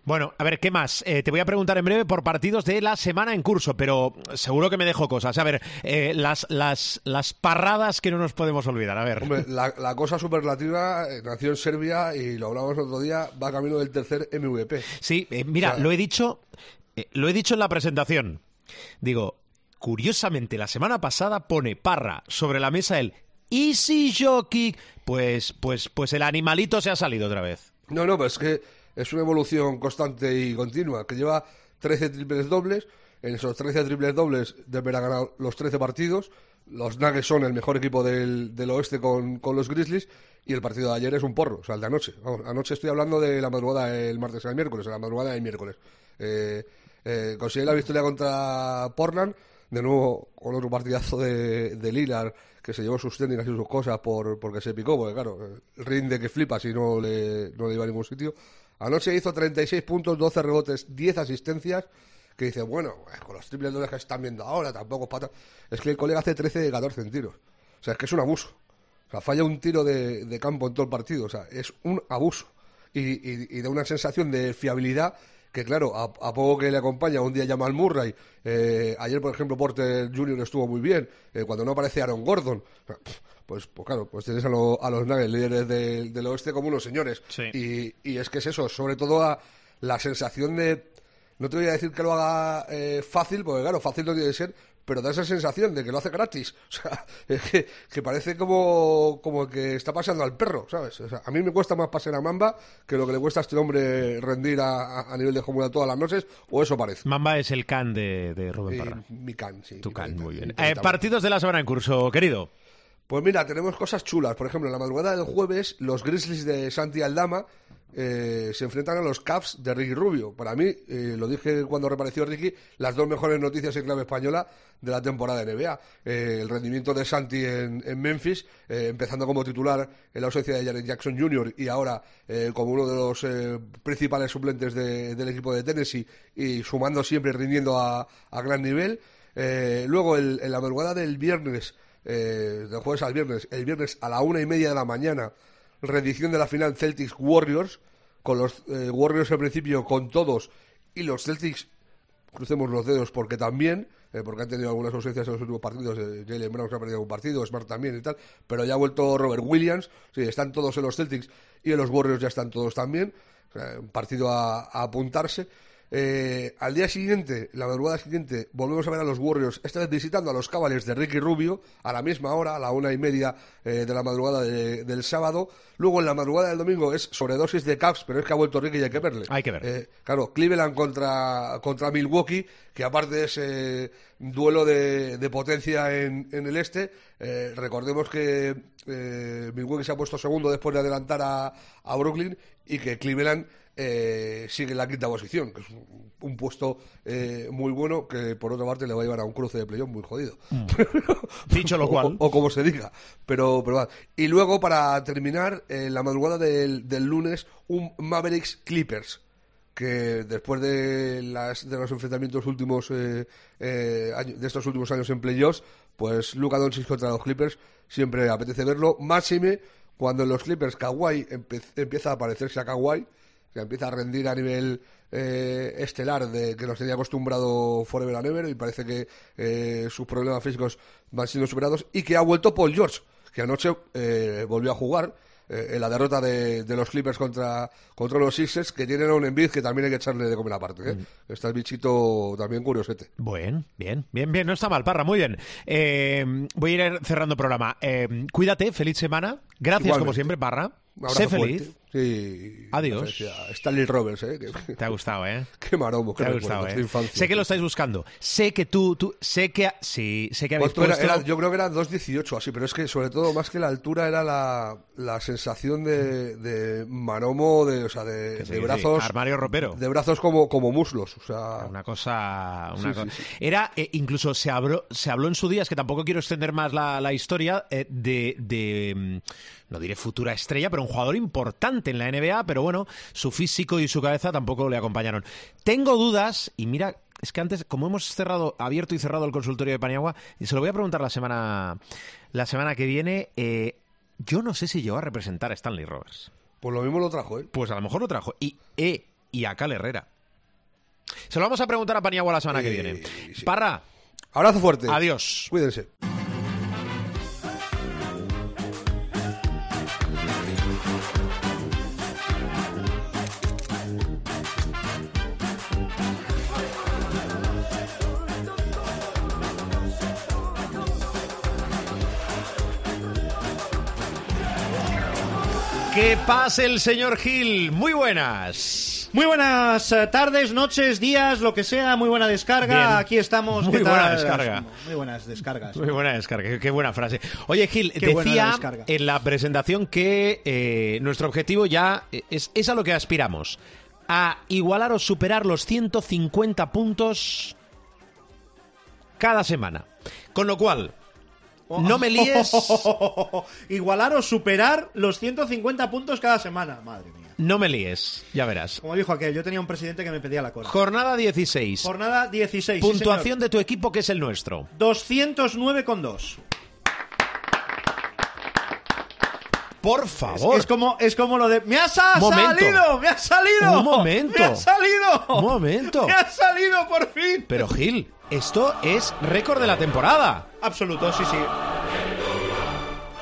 Bueno, a ver, ¿qué más? Eh, te voy a preguntar en breve por partidos de la semana en curso, pero seguro que me dejo cosas. A ver, eh, las, las, las parradas que no nos podemos olvidar. A ver. Hombre, [laughs] la, la cosa superlativa eh, nació en Serbia y lo hablamos el otro día, va camino del tercer MVP. Sí, eh, mira, O sea- lo he dicho, eh, lo he dicho en la presentación. Digo, curiosamente, la semana pasada pone Parra sobre la mesa el Easy Jockey. Pues, pues, pues el animalito se ha salido otra vez. No, no, pues es que es una evolución constante y continua, que lleva 13 triples dobles. En esos 13 triples dobles Denver ha ganado los 13 partidos. Los Nuggets son el mejor equipo del, del oeste con, con los Grizzlies. Y el partido de ayer es un porro, o sea, el de anoche. Vamos, anoche estoy hablando de la madrugada del martes al miércoles, la madrugada del miércoles. Eh, eh, la victoria contra Portland, de nuevo con otro partidazo de, de Lillard, que se llevó sus técnicas y sus cosas por, porque se picó, porque claro, rinde que flipa si no le, no le iba a ningún sitio. Anoche hizo 36 puntos, 12 rebotes, 10 asistencias, que dice, bueno, con los triples dobles que están viendo ahora, tampoco es pata. Es que el colega hace 13 de 14 en tiros. O sea, es que es un abuso. O sea, falla un tiro de, de campo en todo el partido. O sea, es un abuso. Y, y, y da una sensación de fiabilidad que, claro, a, a poco que le acompaña, un día llama al Murray. Eh, ayer, por ejemplo, Porter Jr. estuvo muy bien. Eh, cuando no aparece Aaron Gordon. Pues, pues claro, pues tienes a, lo- a los Nuggets, líderes del, del oeste, como unos señores. Sí. Y, y es que es eso, sobre todo a la sensación de. No te voy a decir que lo haga eh, fácil, porque claro, fácil no tiene que ser, pero da esa sensación de que lo hace gratis. [laughs] O sea, es que, que parece como, como que está paseando al perro, ¿sabes? O sea, a mí me cuesta más pasear a Mamba que lo que le cuesta a este hombre rendir a, a- nivel de Jomura todas las noches, o eso parece. Mamba es el can de, de Rubén Y Parra. mi can, sí. Tu mi can, muy bien. Eh, partidos de la semana en curso, querido. Pues mira, tenemos cosas chulas. Por ejemplo, en la madrugada del jueves, los Grizzlies de Santi Aldama eh, se enfrentan a los Cavs de Ricky Rubio. Para mí, eh, lo dije cuando reapareció Ricky, las dos mejores noticias en clave española de la temporada de NBA. Eh, el rendimiento de Santi en, Memphis, eh, empezando como titular en la ausencia de Jared Jackson Jr. y ahora como uno de los principales suplentes de- del equipo de Tennessee y sumando siempre, rindiendo a, a gran nivel. Luego, en la madrugada del viernes, eh, del jueves al viernes, el viernes a la una y media de la mañana, reedición de la final Celtics Warriors, con los eh, Warriors al principio con todos y los Celtics, crucemos los dedos porque también, eh, porque han tenido algunas ausencias en los últimos partidos, eh, Jalen Brown se ha perdido un partido, Smart también y tal, pero ya ha vuelto Robert Williams, sí, están todos en los Celtics y en los Warriors ya están todos también, un partido a, a apuntarse. Eh, al día siguiente, la madrugada siguiente, volvemos a ver a los Warriors, esta vez visitando a los Cavaliers de Ricky Rubio, a la misma hora, a la una y media eh, de la madrugada de- del sábado. Luego, en la madrugada del domingo, es sobredosis de Cavs, pero es que ha vuelto Ricky y hay que verle. Hay que verle. Eh, claro, Cleveland contra, contra Milwaukee, que aparte de ese duelo de, de potencia en, en el este, eh, recordemos que eh, Milwaukee se ha puesto segundo después de adelantar a, a Brooklyn y que Cleveland eh, sigue en la quinta posición, que es un, un puesto eh, muy bueno que por otra parte le va a llevar a un cruce de playoff muy jodido. [laughs] Dicho lo O- cual. O, o como se diga. Pero, pero va. Y luego, para terminar, en la madrugada del, del lunes, un Mavericks Clippers. Que después de, las, de los enfrentamientos últimos eh, eh, de estos últimos años en playoffs, pues Luka Doncic contra los Clippers siempre apetece verlo. Máxime cuando en los Clippers Kawhi empieza a parecerse a Kawhi, que empieza a rendir a nivel eh, estelar de que nos tenía acostumbrado Forever and Ever y parece que eh, sus problemas físicos van siendo superados y que ha vuelto Paul George, que anoche eh, volvió a jugar eh, en la derrota de, de los Clippers contra, contra los Sixers, que tienen a un Embiid que también hay que echarle de comer aparte. ¿eh? Está el bichito también curiosete. Bueno, bien, bien, bien, no está mal, Parra, muy bien. Eh, voy a ir cerrando programa. Eh, cuídate, feliz semana. Gracias como siempre, Parra. Sé feliz. fuerte. Sí. Adiós. Stanley Roberts, ¿eh? Que- Te ha gustado, ¿eh? [laughs] Qué maromo, qué Te ha gustado, ¿eh? infancia. Sé que lo estáis buscando. Sé que tú, tú sé que, sí, sé que habéis ¿Cuánto era? puesto... Era- yo creo que era 2.18 así, pero es que sobre todo más que la altura era la, la sensación de, de maromo, de, o sea, de, sí, de sí, brazos... armario ropero. De brazos como, como muslos, o sea... Una cosa. una Sí, co- sí, sí. Era, eh, incluso se habló, se habló en su día, es que tampoco quiero extender más la, la historia, eh, de, de, mm, no diré futura estrella, pero un jugador importante en la NBA, pero bueno, su físico y su cabeza tampoco le acompañaron. Tengo dudas, y mira. Es que antes, como hemos cerrado, abierto y cerrado el consultorio de Paniagua, y se lo voy a preguntar la semana, la semana que viene, eh, yo no sé si llegó a representar a Stanley Roberts. Pues lo mismo lo trajo, ¿eh? Pues a lo mejor lo trajo. Y, eh, y a Cal Herrera. Se lo vamos a preguntar a Paniagua la semana que viene. sí. Parra, Abrazo fuerte. adiós. Cuídense. Que pase el señor Gil. Muy buenas. Muy buenas eh, tardes, noches, días, lo que sea. Muy buena descarga. Bien. Aquí estamos. Muy ¿Qué buena descarga. Muy buenas descargas. Muy buena descarga, qué- buena frase. Oye, Gil, Qué la decía en la presentación que eh, nuestro objetivo ya es, es a lo que aspiramos. A igualar o superar los 150 puntos cada semana. Con lo cual, no me líes, [laughs] Igualar o superar los 150 puntos cada semana. Madre mía. no me líes, ya verás. Como dijo aquel, yo tenía un presidente que me pedía la cola. Jornada 16. Jornada 16. sí, Puntuación de tu equipo que es el nuestro. señor. 209,2. Por favor. Es como, es como lo de. ¡Me ha sa- Momento. salido! [laughs] ¡Me ha salido! Un momento. ¡Me ha salido! Un momento. ¡Me ha salido por fin! Pero Gil, esto es récord de la temporada. Absoluto, sí, sí.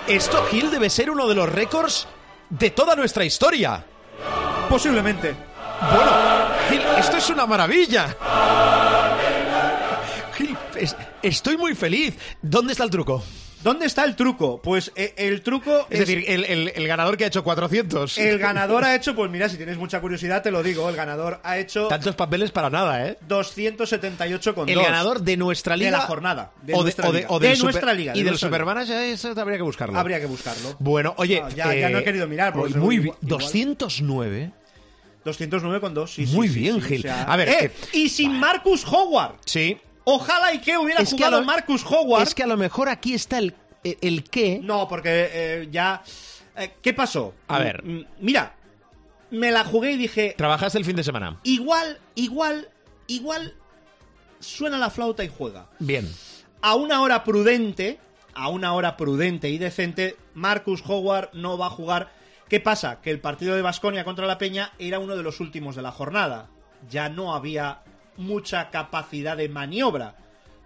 Esto, Gil, debe ser uno de los récords de toda nuestra historia. Posiblemente. Bueno, Gil, esto es una maravilla. Gil, es- estoy muy feliz. ¿Dónde está el truco? ¿Dónde está el truco? Pues eh, el truco Es decir, el, el- el ganador que ha hecho 400. El [laughs] ganador ha hecho, pues mira, si tienes mucha curiosidad, te lo digo. El ganador ha hecho Tantos papeles para nada, ¿eh? 278,2. El ganador de nuestra liga. De la jornada. De o de, nuestra o de- liga. o De super- nuestra liga, Y del nuestra liga. Superman, eso habría que buscarlo. Habría que buscarlo. Bueno, oye. No, ya- ya no he querido mirar, seguro Muy igual- bien. 209. 209,2, sí, sí, Muy sí, bien, sí, Gil. o sea- A ver, ¡Eh! que- Y sin Marcus Howard. Sí. Ojalá y que hubiera Es que a jugado lo- Marcus Howard. Es que a lo mejor aquí está el, el, el qué. No, porque eh, ya... eh, ¿Qué pasó? A ver. Mm, Mira, me la jugué y dije, Trabajaste el fin de semana. igual, igual, igual suena la flauta y juega. Bien. a una hora prudente, a una hora prudente y decente, Marcus Howard no va a jugar. ¿Qué pasa? Que el partido de Basconia contra la Peña era uno de los últimos de la jornada. Ya no había mucha capacidad de maniobra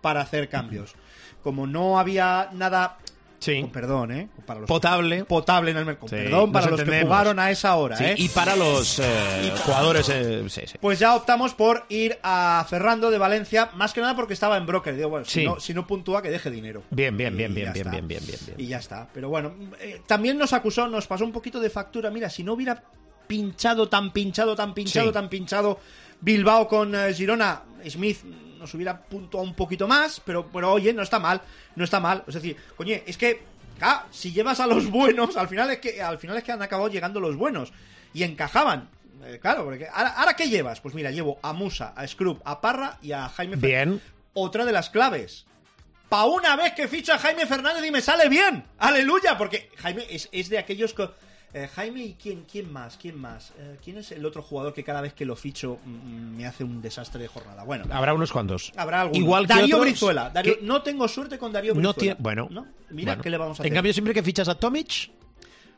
para hacer cambios. Como no había nada Sí. con perdón, ¿eh? Para los Potable. potable en el mercado. Sí, perdón para los que jugaron a esa hora, Sí, ¿eh? Y para los eh, jugadores. eh. Pues ya optamos por ir a Ferrando de Valencia, más que nada porque estaba en broker. Digo, bueno, si, no, si no puntúa, que deje dinero. Bien, bien, bien, bien, bien, bien, bien, bien, bien. Y ya está. Pero bueno, eh, también nos acusó, nos pasó un poquito de factura. Mira, si no hubiera pinchado, tan pinchado, tan pinchado, tan pinchado Bilbao con eh, Girona, Smith nos hubiera puntuado un poquito más, pero, pero oye, no está mal, no está mal. Es decir, coño, es que, ah, si llevas a los [laughs] buenos, al final es que, al final es que han acabado llegando los buenos. Y encajaban. Eh, claro, porque ahora, ¿ahora qué llevas? Pues mira, llevo a Musa, a Scrub, a Parra y a Jaime Fernández Bien. otra de las claves. Pa' una vez que ficho a Jaime Fernández y me sale bien. Aleluya, porque Jaime es, es de aquellos que... eh, Jaime y quién, quién más, quién más. Eh, ¿Quién es el otro jugador que cada vez que lo ficho mm, me hace un desastre de jornada? Bueno, Habrá unos cuantos. habrá algún. Igual que Darío otros Brizuela. Darío- que No tengo suerte con Darío Brizuela. no tiene. Bueno. ¿No? Mira, bueno. ¿qué le vamos a En hacer? cambio, siempre que fichas a Tomic.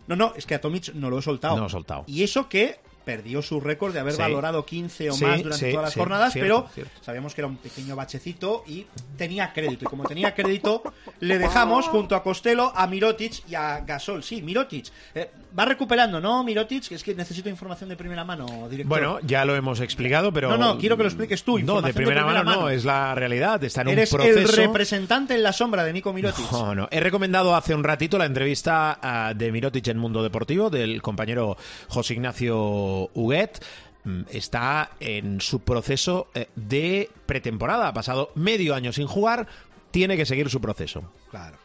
No, no, es que a Tomic no lo he soltado. No lo he soltado. Y eso que perdió su récord de haber Sí. valorado 15 o Sí, más durante sí, todas las jornadas, cierto, pero cierto. sabíamos que era un pequeño bachecito y tenía crédito. Y como tenía crédito, le dejamos junto a Costello, a Mirotic y a Gasol. Sí, Mirotic. Eh, va recuperando, ¿no, Mirotic? Es que necesito información de primera mano, director. Bueno, ya lo hemos explicado, pero. No, no, quiero que lo expliques tú, No, de primera, mano, no, es la realidad. Está en Eres un proceso. el representante en la sombra de Nico Mirotic. No, no. He recomendado hace un ratito la entrevista ah, de Mirotic en Mundo Deportivo del compañero José Ignacio Huguet. Mm, Está en su proceso eh, de pretemporada. Ha pasado medio año sin jugar. Tiene que seguir su proceso. Claro.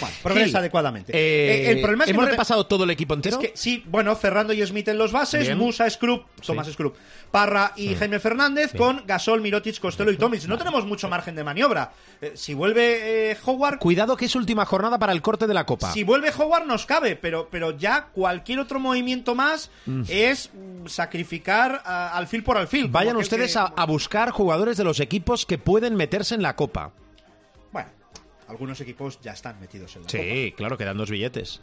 Bueno, progresa Gil, adecuadamente. eh, Eh, el problema es que ¿Hemos repasado todo el equipo entero? Es que sí, bueno, Ferrando y Smith en los bases, Bien. Musa, Scrub, Tomás Sí. Scrub, Parra y Jaime Fernández con Gasol, Mirotic, Costello y Tomic. No tenemos mucho margen de maniobra. Eh, si vuelve eh, Howard, Cuidado que es última jornada para el corte de la Copa. si vuelve Howard nos cabe, pero, pero ya cualquier otro movimiento más es mm, sacrificar al fil por al fil. Vayan ustedes que- a, a buscar jugadores de los equipos que pueden meterse en la Copa. Algunos equipos ya están metidos en la Copa. Sí, claro, quedan dos billetes.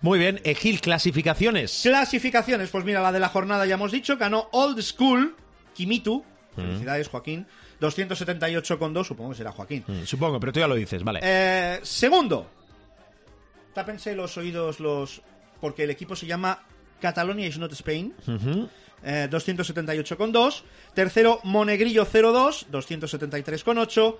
Muy bien, eh, Gil, clasificaciones. Clasificaciones, pues mira, la de la jornada ya hemos dicho, ganó Old School, Kimitu, felicidades Joaquín, 278,2, supongo que será Joaquín. Mm, Supongo, pero tú ya lo dices, vale. Eh, segundo, tápense los oídos los... porque el equipo se llama Catalonia is not Spain, Ujú. eh, 278,2. Tercero, Monegrillo 02, 273,8.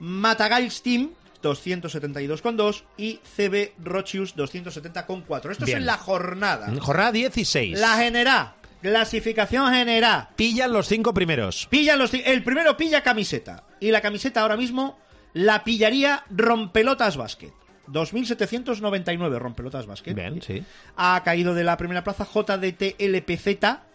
Matagalls Team, 272,2 y CB Rochius 270,4. Esto Bien. es en la jornada. Jornada 16. La general, clasificación general. Pillan los cinco primeros. Pillan los el primero pilla camiseta y la camiseta ahora mismo la pillaría Rompelotas Basket. 2.799 Rompelotas Basket. Bien, sí. Ha caído de la primera plaza JDT LPZ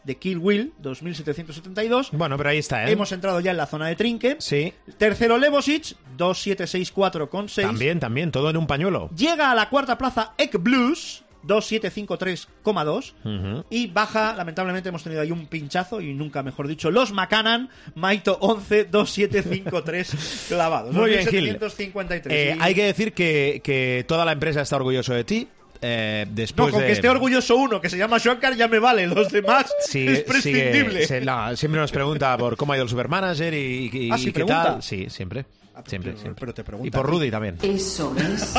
de Kill Will, 2.772. Bueno, pero ahí está, ¿eh? Hemos entrado ya en la zona de trinque. Sí. Tercero Levosic, 2764,6. También, también, todo en un pañuelo. Llega a la cuarta plaza Ek Blues, 2753,2. Ujú. Y baja, lamentablemente hemos tenido ahí un pinchazo, y nunca mejor dicho, los Macanan, Maito 11, 2753 [laughs] clavados. Muy bien, Gil. 2753. Eh, Y- hay que decir que, que toda la empresa está orgulloso de ti. eh, No, después con de... que esté orgulloso uno, que se llama Shankar, ya me vale. Los demás [laughs] Sí, es prescindible. sigue- se- no, siempre nos pregunta por cómo ha ido el supermanager y, y- Ah, ¿sí y qué pregunta? tal. Sí, siempre. Ah, siempre, pero- siempre. pero te pregunta y por. Rudy también. Eso es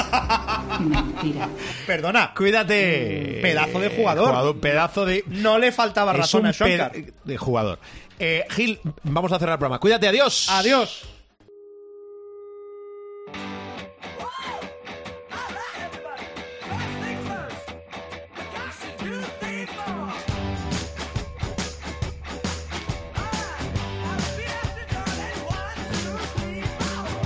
mentira. Perdona, Cuídate. Pedazo de jugador. pedazo de. no le faltaba es razón un a pe- de jugador. Eh, Gil, vamos a cerrar el programa. Cuídate, adiós. Adiós.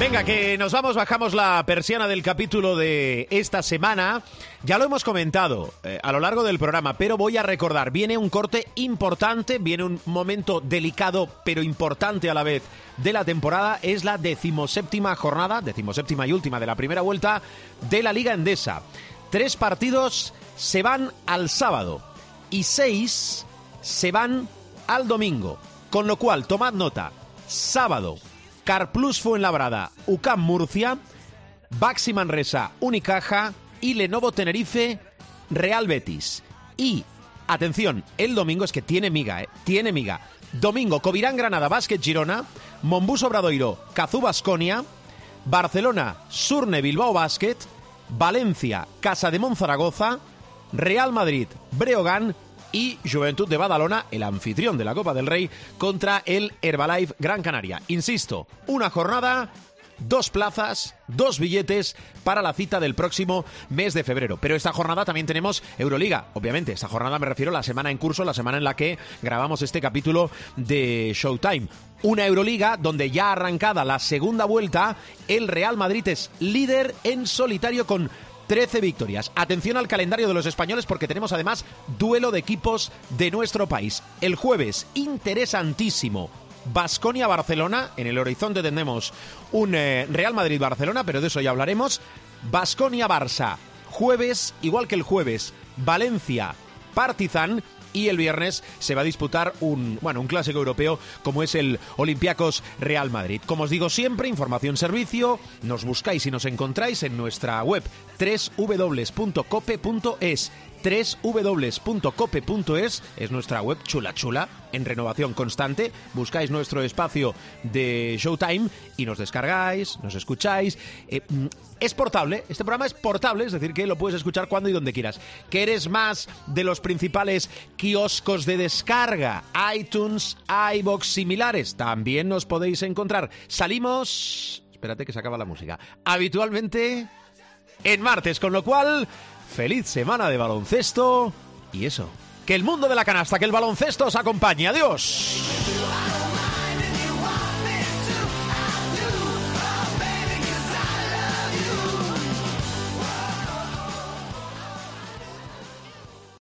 Venga, que nos vamos, bajamos la persiana del capítulo de esta semana. Ya lo hemos comentado eh, a lo largo del programa, pero voy a recordar, viene un corte importante, viene un momento delicado pero importante a la vez de la temporada, es la decimoséptima jornada, decimoséptima y última de la primera vuelta de la Liga Endesa. Tres partidos se van al sábado y seis se van al domingo, con lo cual tomad nota, sábado Carplus Fuenlabrada, UCAM Murcia, Baxi Manresa, Unicaja y Lenovo Tenerife, Real Betis. Y, atención, el domingo es que tiene miga, ¿eh? Tiene miga. Domingo, Covirán Granada, Basket Girona, Mombus Obradoiro, Cazú Basconia, Barcelona, Surne Bilbao Basket, Valencia, Casa de Monzaragoza, Real Madrid, Breogán y Juventud de Badalona, el anfitrión de la Copa del Rey, contra el Herbalife Gran Canaria. Insisto, una jornada, dos plazas, dos billetes para la cita del próximo mes de febrero. Pero esta jornada también tenemos Euroliga, obviamente. Esta jornada me refiero a la semana en curso, la semana en la que grabamos este capítulo de Showtime. Una Euroliga donde ya arrancada la segunda vuelta, el Real Madrid es líder en solitario con 13 victorias. Atención al calendario de los españoles porque tenemos además duelo de equipos de nuestro país. El jueves, interesantísimo. Basconia-Barcelona. En el horizonte tendremos un eh, Real Madrid-Barcelona, pero de eso ya hablaremos. Basconia-Barça. Jueves, igual que el jueves, Valencia-Partizan. Y el viernes se va a disputar un, bueno, un clásico europeo como es el Olympiacos Real Madrid. Como os digo siempre, información servicio, nos buscáis y nos encontráis en nuestra web www.cope.es www.cope.es es nuestra web chula chula en renovación constante. Buscáis nuestro espacio de Showtime y nos descargáis, nos escucháis. Eh, mm, es portable, este programa es portable, es decir, que lo puedes escuchar cuando y donde quieras. ¿Que eres más de los principales kioscos de descarga? iTunes, iBox similares. También nos podéis encontrar. Salimos. Espérate que se acaba la música. Habitualmente en martes, con lo cual, feliz semana de baloncesto y eso, que el mundo de la canasta, que el baloncesto os acompañe. Adiós.